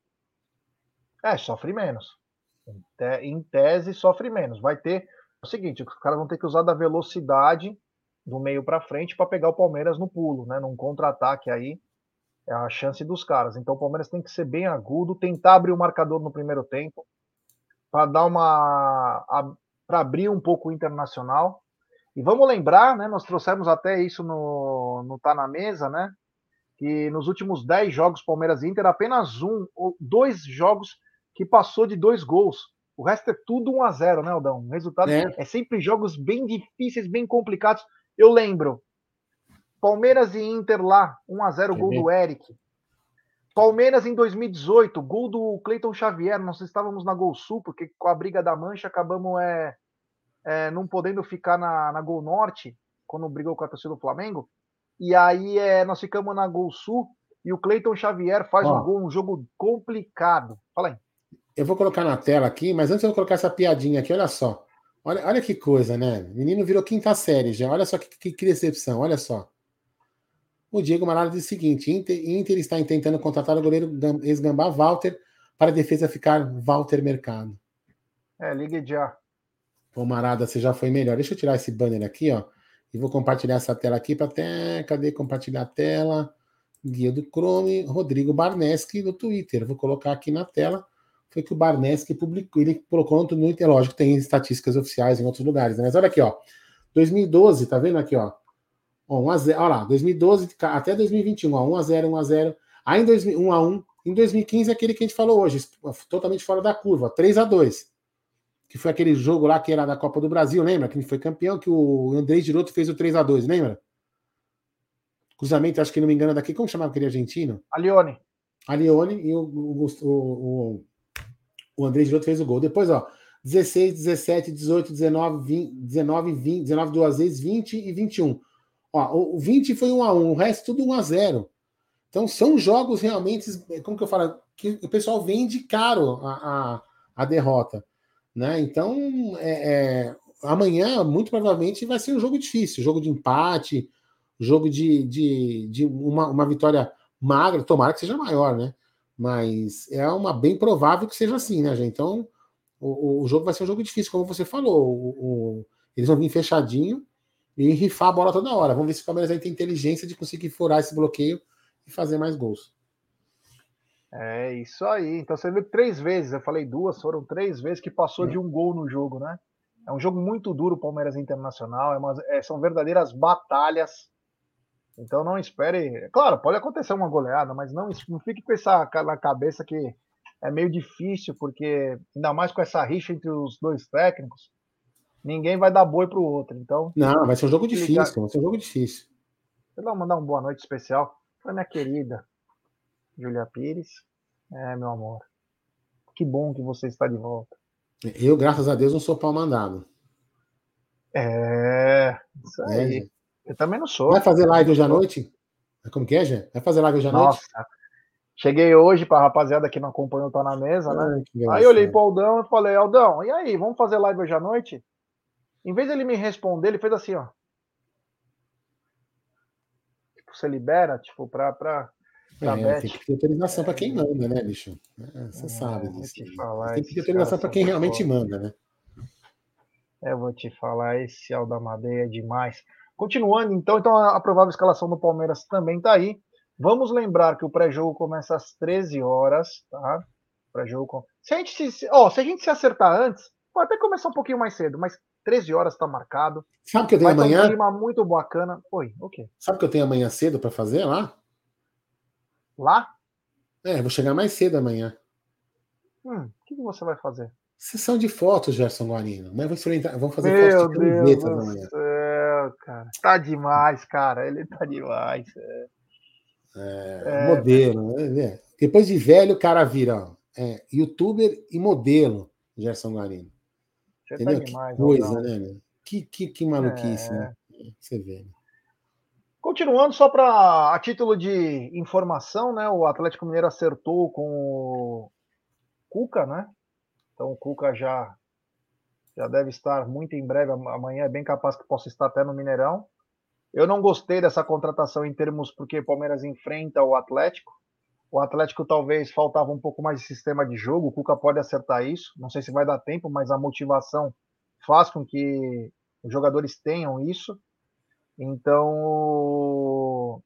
É, sofre menos. Em tese, sofre menos. Vai ter. É o seguinte, os caras vão ter que usar da velocidade do meio para frente para pegar o Palmeiras no pulo, né? Num contra-ataque aí é a chance dos caras. Então o Palmeiras tem que ser bem agudo, tentar abrir o marcador no primeiro tempo, para dar uma. para abrir um pouco o internacional. E vamos lembrar, né? Nós trouxemos até isso no, no Tá na Mesa, né? Que nos últimos 10 jogos Palmeiras e Inter, apenas um ou dois jogos que passou de dois gols. O resto é tudo 1 a 0 né, Aldão? O resultado é. é sempre jogos bem difíceis, bem complicados. Eu lembro, Palmeiras e Inter lá, 1x0 gol do Eric. Palmeiras em 2018, gol do Cleiton Xavier. Nós estávamos na Gol Sul, porque com a briga da Mancha acabamos é, é, não podendo ficar na, na Gol Norte, quando brigou com a torcida do Flamengo. E aí é, nós ficamos na Gol Sul e o Cleiton Xavier faz Ó, um gol, um jogo complicado. Fala aí. Eu vou colocar na tela aqui, mas antes eu vou colocar essa piadinha aqui, olha só. Olha, olha que coisa, né? O menino virou quinta série já. Olha só que, que, que decepção, olha só. O Diego Marara diz o seguinte: Inter, Inter está tentando contratar o goleiro ex-gambá Walter para a defesa ficar Walter Mercado. É, ligue já. Pô, Marada, você já foi melhor. Deixa eu tirar esse banner aqui, ó. E vou compartilhar essa tela aqui para até. Cadê compartilhar a tela? Guia do Chrome, Rodrigo Barneski no Twitter. Vou colocar aqui na tela. Foi que o Barneski publicou, ele colocou no Twitter, lógico, tem estatísticas oficiais em outros lugares, né? Mas olha aqui, ó. 2012, tá vendo aqui, ó? Ó, 1 a 0, olha lá, 2012 até 2021, ó, 1 a 0, 1 a 0. Aí em 2000, 1 a 1, em 2015 é aquele que a gente falou hoje, totalmente fora da curva, 3 a 2. Que foi aquele jogo lá que era da Copa do Brasil, lembra? Que foi campeão, que o André Giroto fez o 3 a 2, lembra? Cruzamento, acho que não me engano, daqui, como chamava aquele argentino? Alione. Alione e o, o, o, o André Giroto fez o gol. Depois, ó, 16, 17, 18, 19, 20, 19, 20, 19 duas vezes, 20 e 21. Ó, o 20 foi 1 a 1 o resto tudo 1 a 0 Então são jogos realmente, como que eu falo, que o pessoal vende caro a, a, a derrota. Né? Então, é, é, amanhã, muito provavelmente, vai ser um jogo difícil jogo de empate, jogo de, de, de uma, uma vitória magra, tomara que seja maior, né? Mas é uma bem provável que seja assim, né, gente? Então, o, o jogo vai ser um jogo difícil, como você falou. O, o, eles vão vir fechadinho e rifar a bola toda hora. Vamos ver se o Palmeiras vai ter inteligência de conseguir furar esse bloqueio e fazer mais gols. É isso aí. Então você viu três vezes, eu falei duas, foram três vezes que passou de um gol no jogo, né? É um jogo muito duro, Palmeiras Internacional. É uma, é, são verdadeiras batalhas. Então não espere. Claro, pode acontecer uma goleada, mas não, não fique com essa na cabeça que é meio difícil, porque ainda mais com essa rixa entre os dois técnicos, ninguém vai dar boi pro outro. Então. Não, vai ser um jogo difícil, vai ser um jogo difícil. Eu vou mandar uma boa noite especial para minha querida Julia Pires. É, meu amor. Que bom que você está de volta. Eu, graças a Deus, não sou pau mandado. É, isso é, aí. É, eu também não sou. Vai fazer live hoje à noite? Como que é, Gê? Vai fazer live hoje à noite? Nossa. Cheguei hoje para a rapaziada que não acompanhou, tá na mesa, né? aí eu olhei pro Aldão e falei, Aldão, e aí, vamos fazer live hoje à noite? Em vez dele me responder, ele fez assim, ó. Tipo, você libera, tipo, pra, pra é, tem que ter autorização é, para quem manda, né, bicho? É, você é, sabe disso. tem que ter autorização para quem realmente foda. manda, né? Eu vou te falar, esse Aldamadeia é demais. Continuando, então, então a provável escalação do Palmeiras também está aí. Vamos lembrar que o pré-jogo começa às 13 horas, tá? Pré-jogo. Se a gente se, oh, se a gente se acertar antes, pode até começar um pouquinho mais cedo, mas 13 horas está marcado. Sabe o que eu tenho Vai amanhã? Um clima muito bacana. Oi, o quê? Sabe o que eu tenho amanhã cedo para fazer lá? Lá? É, vou chegar mais cedo amanhã. Hum, o que, você vai fazer? Sessão de fotos, Gerson Guarino. Mas vamos fazer Meu fotos de Deus amanhã. Céu, cara. Tá demais, cara. Ele tá demais. É, é, é modelo. Né? Depois de velho, o cara vira é, youtuber e modelo, Gerson Guarino. Você tá Entendeu? Tá demais, que coisa, né? Que, que, que maluquice, né? É. Você vê. Né? Continuando, só para a título de informação, né? O Atlético Mineiro acertou com o Cuca, né? Então o Cuca já já deve estar muito em breve. Amanhã é bem capaz que possa estar até no Mineirão. Eu não gostei dessa contratação em termos porque Palmeiras enfrenta o Atlético. O Atlético talvez faltava um pouco mais de sistema de jogo. O Cuca pode acertar isso. Não sei se vai dar tempo, mas a motivação faz com que os jogadores tenham isso. Então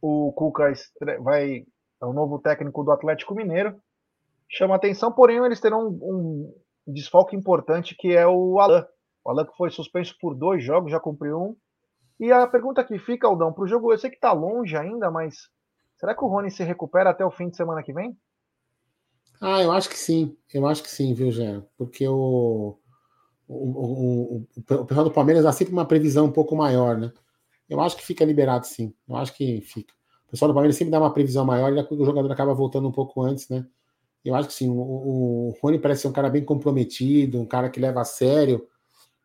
o Cuca vai é o novo técnico do Atlético Mineiro. Chama atenção, porém eles terão um, um desfalque importante que é o Alan. O Alan que foi suspenso por dois jogos, já cumpriu um. E a pergunta que fica, Aldão, para o jogo, eu sei que está longe ainda, mas Será que o Rony se recupera até o fim de semana que vem? Ah, eu acho que sim. Eu acho que sim, viu, Gé? Porque o, o, o, o, o pessoal do Palmeiras dá sempre uma previsão um pouco maior, né? Eu acho que fica liberado sim. Eu acho que fica. pessoal do Palmeiras sempre dá uma previsão maior e o jogador acaba voltando um pouco antes, né? Eu acho que sim, o, o Rony parece ser um cara bem comprometido, um cara que leva a sério.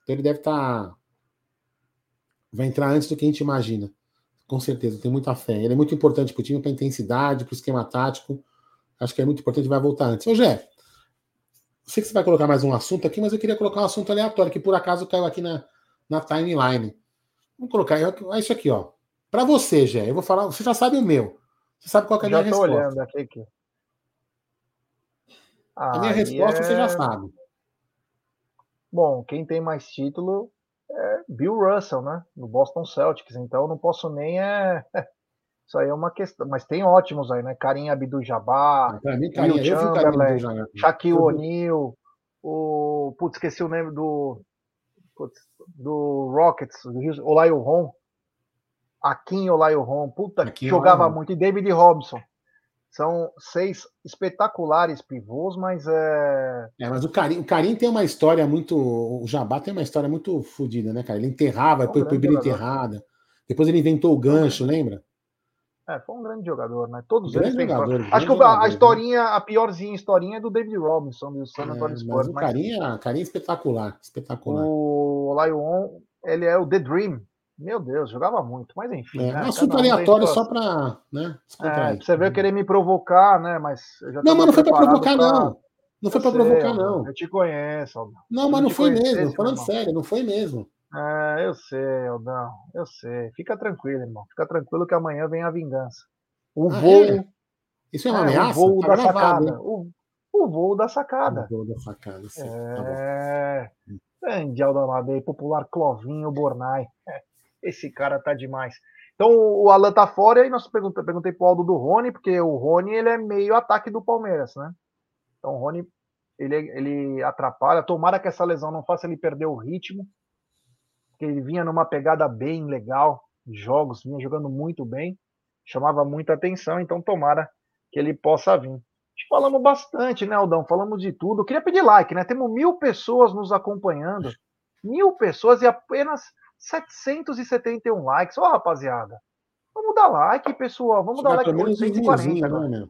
Então ele deve estar. Tá... Vai entrar antes do que a gente imagina. Com certeza, tem muita fé. Ele é muito importante para o time, para a intensidade, para o esquema tático. Acho que é muito importante, vai voltar antes. Ô, Jé, sei que você vai colocar mais um assunto aqui, mas eu queria colocar um assunto aleatório, que por acaso caiu aqui na, na timeline. Vamos colocar é isso aqui, ó. Para você, Jé, eu vou falar, você já sabe o meu. Você sabe qual é a minha resposta. Já olhando aqui. aqui. a minha resposta é... você já é sabe. Bom, quem tem mais título é Bill Russell, né? No Boston Celtics. Então não posso nem é Isso aí é uma questão. Mas tem ótimos aí, né? Karim Abdul-Jabbar, Will Chamberlain, Shaquille O'Neal, o... Putz, esqueci o nome do... Putz, do Rockets, do Ron. Akin Olaio Ron. Puta, Akin jogava Olaio. muito. E David Robson. São seis espetaculares pivôs, mas é. É, mas o Karim, o Karim tem uma história muito. O Jabá tem uma história muito fodida, né, cara? Ele enterrava, depois foi enterrada. Depois ele inventou o gancho, lembra? É, foi um grande jogador, né? Todos eles têm jogador, Acho que a, a, né? historinha, a piorzinha historinha é do David Robinson, do San Antonio é, Spurs. Mas o carinha, carinha espetacular, espetacular. O Lion, ele é o The Dream. Meu Deus, jogava muito, mas enfim. É, né? um assunto aleatório só para. Né, é, você vê querer me provocar, né? Mas não, mas não foi para provocar, pra... não. Não foi para provocar, não. Eu te conheço. Não, mas não foi mesmo. Falando sério, não foi mesmo. É, eu sei, Aldão, eu sei. Fica tranquilo, irmão. Fica tranquilo que amanhã vem a vingança. O ah, voo. É? Isso é uma é, ameaça? O voo tá da gravado, sacada. O, o, voo da sacada. O voo da sacada, sim. Tá é. Grande Aldão Amadei, popular Clovinho Bornai. Esse cara tá demais. Então o Alan tá fora e aí nós perguntei, perguntei pro Aldo do Rony, porque o Rony ele é meio ataque do Palmeiras, né? Então o Rony ele, ele atrapalha. Tomara que essa lesão não faça ele perder o ritmo que ele vinha numa pegada bem legal de jogos, vinha jogando muito bem, chamava muita atenção, então tomara que ele possa vir. Falamos bastante, né, Aldão? Falamos de tudo. Eu queria pedir like, né? Temos mil pessoas nos acompanhando. Mil pessoas e apenas 771 likes. Ó, oh, rapaziada. Vamos dar like, pessoal. Vamos dar like por 140 Né?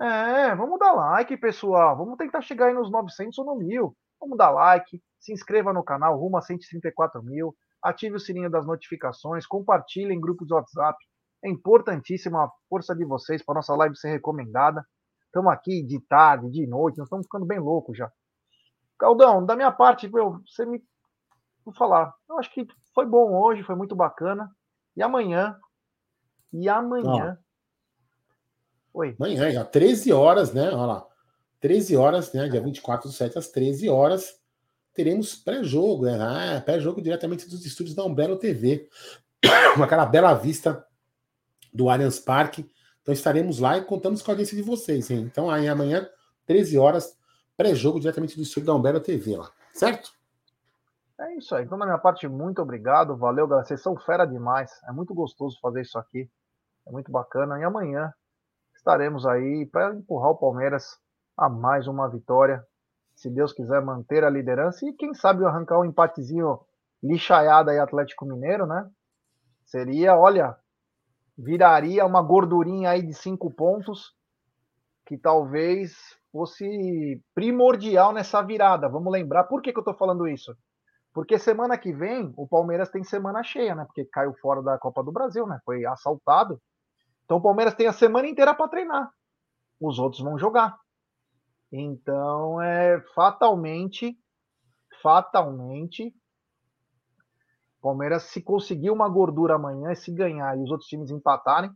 É, vamos dar like, pessoal. Vamos tentar chegar aí nos 900 ou no mil. Vamos dar like, se inscreva no canal, rumo a 134 mil, ative o sininho das notificações, compartilhe em grupos de WhatsApp. É importantíssima a força de vocês para nossa live ser recomendada. Estamos aqui de tarde, de noite, nós estamos ficando bem loucos já. Caldão, da minha parte, meu, você me. Vou falar. Eu acho que foi bom hoje, foi muito bacana. E amanhã. E amanhã. Oi. Amanhã, já 13 horas, né? Olha lá. 13 horas, né? Dia 24 do 7 às 13 horas teremos pré-jogo, né? Ah, pré-jogo diretamente dos estúdios da Umbrella TV, com aquela bela vista do Allianz Parque. Então estaremos lá e contamos com a audiência de vocês. Hein? Então aí amanhã, 13 horas, pré-jogo diretamente do estúdio da Umbrella TV lá, certo? É isso aí. Então, da minha parte, muito obrigado. Valeu, galera. Vocês são fera demais. É muito gostoso fazer isso aqui. É muito bacana. E amanhã estaremos aí para empurrar o Palmeiras a mais uma vitória se Deus quiser manter a liderança e quem sabe arrancar um empatezinho lixaiado aí Atlético Mineiro, né? Seria, olha, viraria uma gordurinha aí de cinco pontos que talvez fosse primordial nessa virada. Vamos lembrar, por que, que eu tô falando isso? Porque semana que vem o Palmeiras tem semana cheia, né? Porque caiu fora da Copa do Brasil, né? Foi assaltado. Então o Palmeiras tem a semana inteira para treinar. Os outros vão jogar. Então, é fatalmente, fatalmente, Palmeiras se conseguir uma gordura amanhã, se ganhar e os outros times empatarem,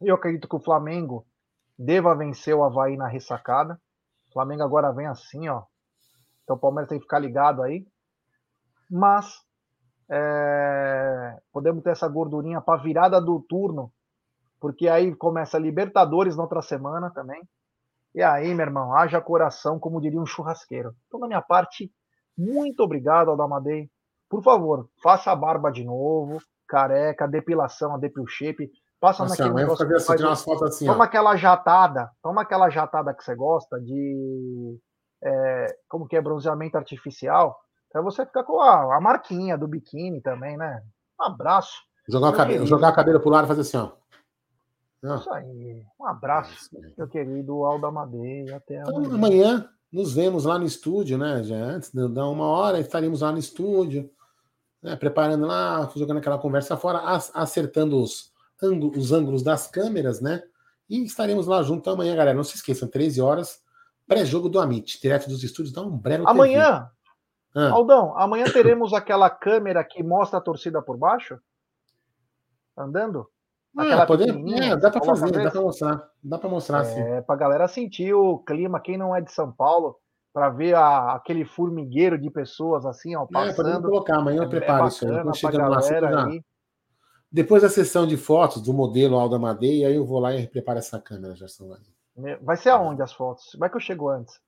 eu acredito que o Flamengo deva vencer o Havaí na ressacada. O Flamengo agora vem assim, ó. Então o Palmeiras tem que ficar ligado aí. Mas é, podemos ter essa gordurinha para virada do turno, porque aí começa Libertadores na outra semana também. E aí, meu irmão, haja coração, como diria um churrasqueiro. Então, da minha parte, muito obrigado, Aldamadei. Por favor, faça a barba de novo, careca, depilação, a depil shape. Passa Nossa, naquele negócio que faz... fotos assim, Toma ó. aquela jatada, toma aquela jatada que você gosta de. É, como que é bronzeamento artificial, para você ficar com a, a, marquinha do biquíni também, né? Um abraço. Jogar, o cabelo, jogar a cabelo pro lado e fazer assim, ó. Ah. Isso aí. Um abraço, é meu querido Aldo Amadei. Até então, amanhã. amanhã nos vemos lá no estúdio, né? Já antes de dar uma hora, estaremos lá no estúdio, né? preparando lá, jogando aquela conversa fora, acertando os, os ângulos das câmeras, né? E estaremos lá junto amanhã, galera. Não se esqueçam, 13 horas, pré-jogo do Amit, direto dos estúdios da Umbrella Amanhã, ah. Aldão, amanhã teremos aquela câmera que mostra a torcida por baixo? Andando? Ah, pode... é, dá para fazer, dá para mostrar. Dá para mostrar, sim. É, para galera sentir o clima, quem não é de São Paulo, para ver a, aquele formigueiro de pessoas assim, ó, passando. É, podemos colocar, amanhã eu é, preparo é isso aí. chegando lá, já... Depois da sessão de fotos do modelo Alda Madeira, aí eu vou lá e preparo essa câmera, Gerson. Vai ser aonde as fotos? Vai que eu chego antes?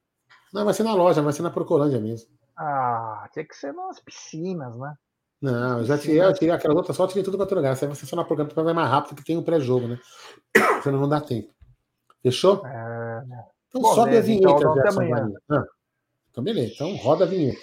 Não, vai ser na loja, vai ser na Procolândia mesmo. Ah, tinha que ser nas piscinas, né? Não, eu já tirei, eu tirei aquelas outras fotos, tirei tudo para outro lugar. Você vai só na programa vai mais rápido que tem o um pré-jogo, né? Senão não dá tempo. Fechou? É... Então Bom, sobe né, a vinheta, então, Gerson. Ah, então beleza, então roda a vinheta.